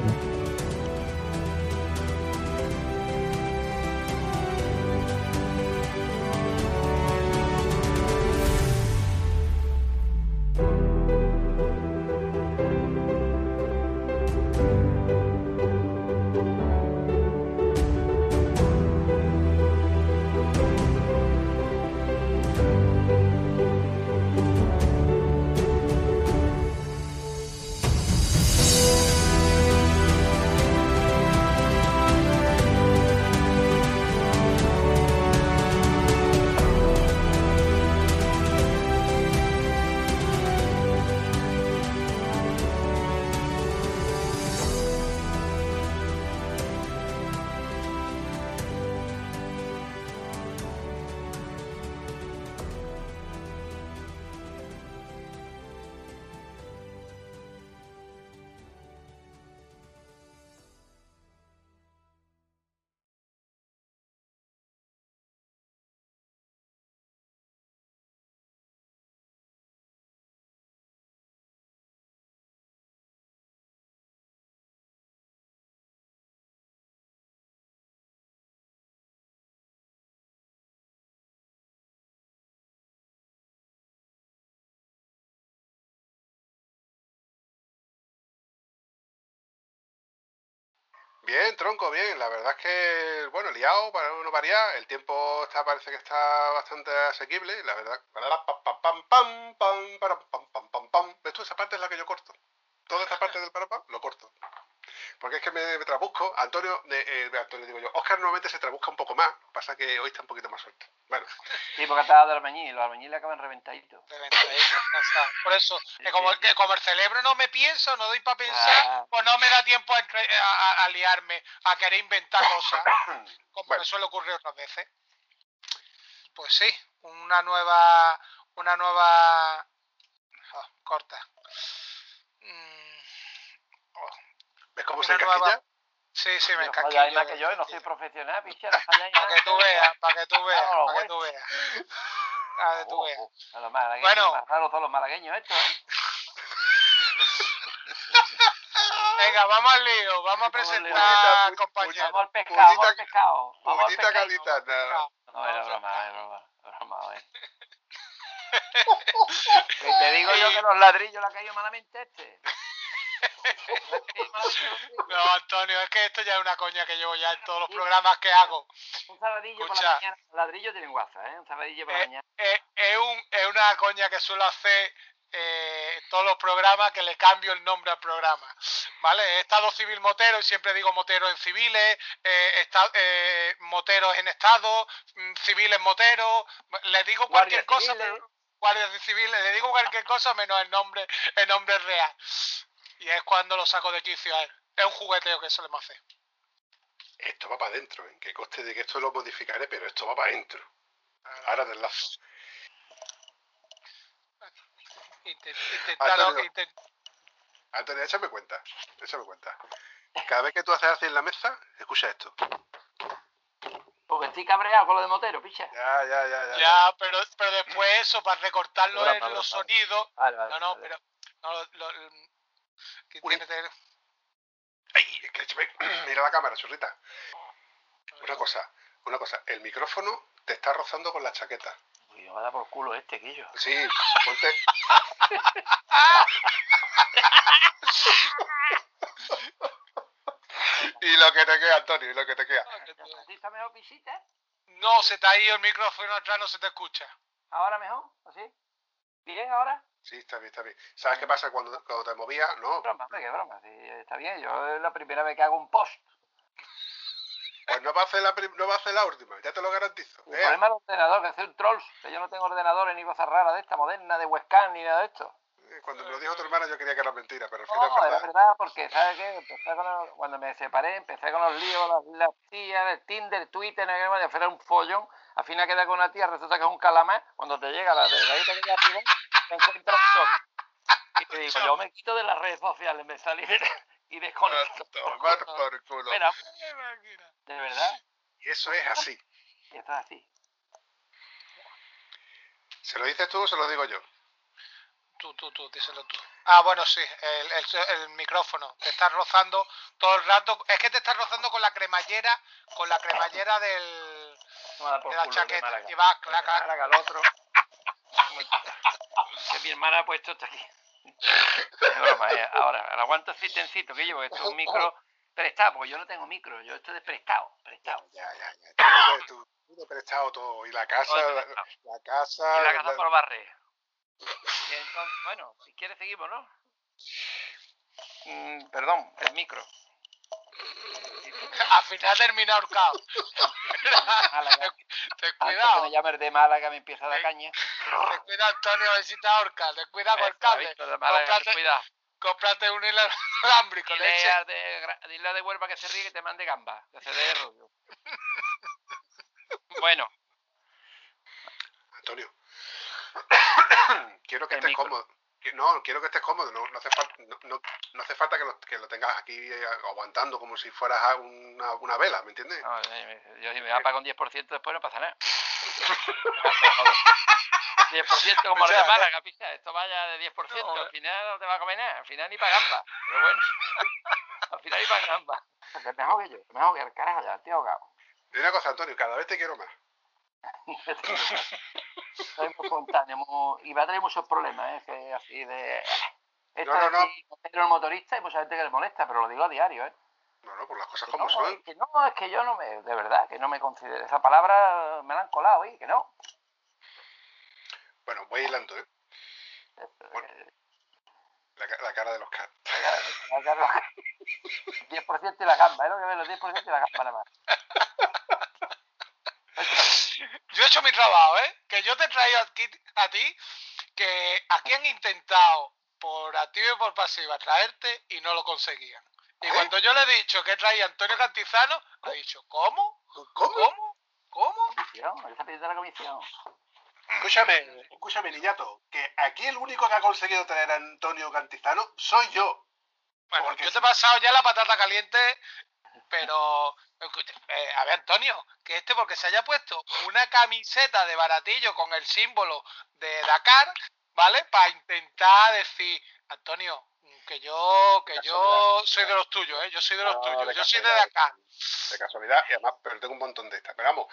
Bien, tronco, bien. La verdad es que, bueno, liado para no variar. El tiempo está, parece que está bastante asequible. La verdad. Pam, pam, pam, pam, pam, pam, pam, pam. Esa parte es la que yo corto. Toda esta parte del para, pam, lo corto. Porque es que me, me trabusco. Antonio, de, eh, Antonio digo yo, Oscar normalmente se trabusca un poco más. Pasa que hoy está un poquito más suelto. Bueno, Sí, porque estaba de albañil, los albañiles acaban reventaditos. Reventadito, cansado. Por eso, que como, que como el cerebro no me pienso, no doy para pensar, Ah. pues no me da tiempo a, entre- a- a- a liarme, a querer inventar cosas, como Bueno. me suele ocurrir otras veces. Pues sí, una nueva, una nueva, oh, corta. Mm, ¿ves cómo Una se nueva- sí, sí, me No encasquillo. falláis más que yo, no soy profesional, picha, no falláis Para nada. que tú veas, para que tú veas, Claro, para que tú veas. Para que tú veas. A los malagueños, Bueno. más raros todos los malagueños estos, ¿eh? Venga, vamos al lío, vamos a presentar compañeros. Vamos al pescado, vamos al pescado. Vamos al pescado. No, era broma, era broma. era broma, eh. Que te digo yo que los ladrillos le ha caído malamente este. No, Antonio, es que esto ya es una coña que llevo ya en todos los programas que hago. Un sabadillo por Escucha. la mañana. Los ladrillos tienen guasa, ¿eh? Un sabadillo por la Eh, mañana. Es, es un, es una coña que suelo hacer eh, en todos los programas que le cambio el nombre al programa. ¿Vale? He estado civil motero y siempre digo motero en civiles, eh, esta- eh, moteros en estado, mm, civiles moteros, le digo cualquier Guardias cosa, civiles. pero guardias civiles, le digo cualquier cosa menos el nombre, el nombre real. Y es cuando lo saco de quicio a él. Es un jugueteo que solemos hacer. Esto va para adentro, ¿eh? Que coste de que esto lo modificaré, pero esto va para adentro. Ahora te enlazo. Intent- Antonio. intent- Antonio, échame cuenta. Échame cuenta. Cada vez que tú haces así en la mesa, escucha esto. Porque estoy cabreado con lo de motero, picha. Ya, ya, ya, ya. Ya, pero, pero después eso, para recortarlo en los sonidos. No, no, pero. Uy. tiene Ay, es que échame- mira la cámara, churrita. Una cosa, una cosa. El micrófono te está rozando con la chaqueta. Uy, me va a dar por culo este, Quillo. Sí, ponte. y lo que te queda, Antonio, y lo que te queda. ¿A ti está mejor? No, se te ha ido el micrófono atrás, no se te escucha. ¿Ahora mejor? ¿Así? ¿Bien ahora? Sí, está bien, está bien. ¿Sabes qué pasa cuando, cuando te movías? No, Broma, qué broma. Sí, está bien, yo es la primera vez que hago un post. pues no va a hacer la, no va a hacer la última, ya te lo garantizo. El ¿eh? problema del ordenador, que hace un trolls, que yo no tengo ordenadores ni cosas raras de esta, moderna, de webcam ni nada de esto. Eh, Cuando me lo dijo tu hermana yo creía que era mentira, pero al final No, es era verdad. verdad, porque, ¿sabes qué? Empecé con los- cuando me separé, empecé con los líos, las, las tías, el Tinder, Twitter, no era un follón. Al final queda con una tía, resulta que es un calamar. Cuando te llega la delgadita que ya arriba, te encuentras shock. Y te digo, yo me quito de las redes sociales, me salí y desconecto. Tomar por culo. Espera, de verdad, Y eso es así. y esto es así. ¿Se lo dices tú o se lo digo yo? Tú, tú, tú, díselo tú. Ah, bueno, sí, el, el- el micrófono. Te estás rozando todo el rato. Es que te estás rozando con la cremallera, con la cremallera del, No por de la culo, de chaqueta. Málaga. Y va, De clac, clac. El otro. Que mi hermana ha puesto esto aquí. Es broma, eh. Ahora, ahora aguanta sitencito que llevo. Esto es un micro prestado, porque yo no tengo micro. Yo esto es de prestado. Prestado. Ya, ya, ya. Tú, tú, tú prestado todo. Y la casa, la, la casa. Y la la- casa por barrer. Entonces, bueno, si quieres seguimos, ¿no? Mm, perdón, el micro. Al final termina ahorcado. Ten Antes que cuidado. me llame el de Málaga me empieza a dar Sí. caña. Ten cuidado, Antonio, a ver si te ahorca. Ten cuidado con el cable. Cuidado. cómprate un inalámbrico, Dile leche. a de, dile a de Huelva que se ríe que te mande gamba, que se dé rollo. bueno, Antonio. quiero que El estés micro. cómodo. No, quiero que estés cómodo. No, no hace, falta, no, no- no hace falta que lo, que lo tengas aquí eh, aguantando como si fueras a una, una vela, ¿me entiendes? no, eh, yo si me apago un 10% después no pasa nada. 10% como el de Escucha, Málaga, picha, esto vaya de 10%, No, al final no te va a comer nada, al final ni para gamba, pero bueno, al final ni para gamba. Que mejor que yo, mejor que el carajo ya, estoy ahogado. Y una cosa, Antonio, cada vez te quiero más. Soy muy espontáneo, y va a tener muchos problemas, ¿eh? Que así de... Esto No, no, de no. motero el motorista, hay mucha gente que le molesta, pero lo digo a diario, ¿eh? No, no, por las cosas Que como no, son. es que no, es que yo no me, de verdad, que no me considero. Esa palabra me la han colado, ¿eh? Que no. Bueno, voy hilando, ¿eh? Bueno, la, la cara de los cats. La cara- 10% y la gamba, ¿eh? Lo que ves, los 10% y la gamba nada más. Yo he hecho mi trabajo, ¿eh? Que yo te he traído aquí, a ti, que aquí han intentado por activa y por pasiva traerte y no lo conseguían. Y cuando yo le he dicho que traía a Antonio Cantizano, ha dicho, ¿cómo? ¿Cómo? ¿Cómo? Comisión, esa pidiendo la comisión. Escúchame, escúchame, niñato, que aquí el único que ha conseguido traer a Antonio Cantizano soy yo. Bueno, Porque yo te he pasado ya la patata caliente, pero... eh, a ver, Antonio, que este porque se haya puesto una camiseta de baratillo con el símbolo de Dakar, ¿vale? Para intentar decir, Antonio, que yo, que yo soy de los tuyos, ¿eh? Yo soy de los No, tuyos, de yo soy de. Dakar. De casualidad, y además, pero tengo un montón de estas. Pero vamos,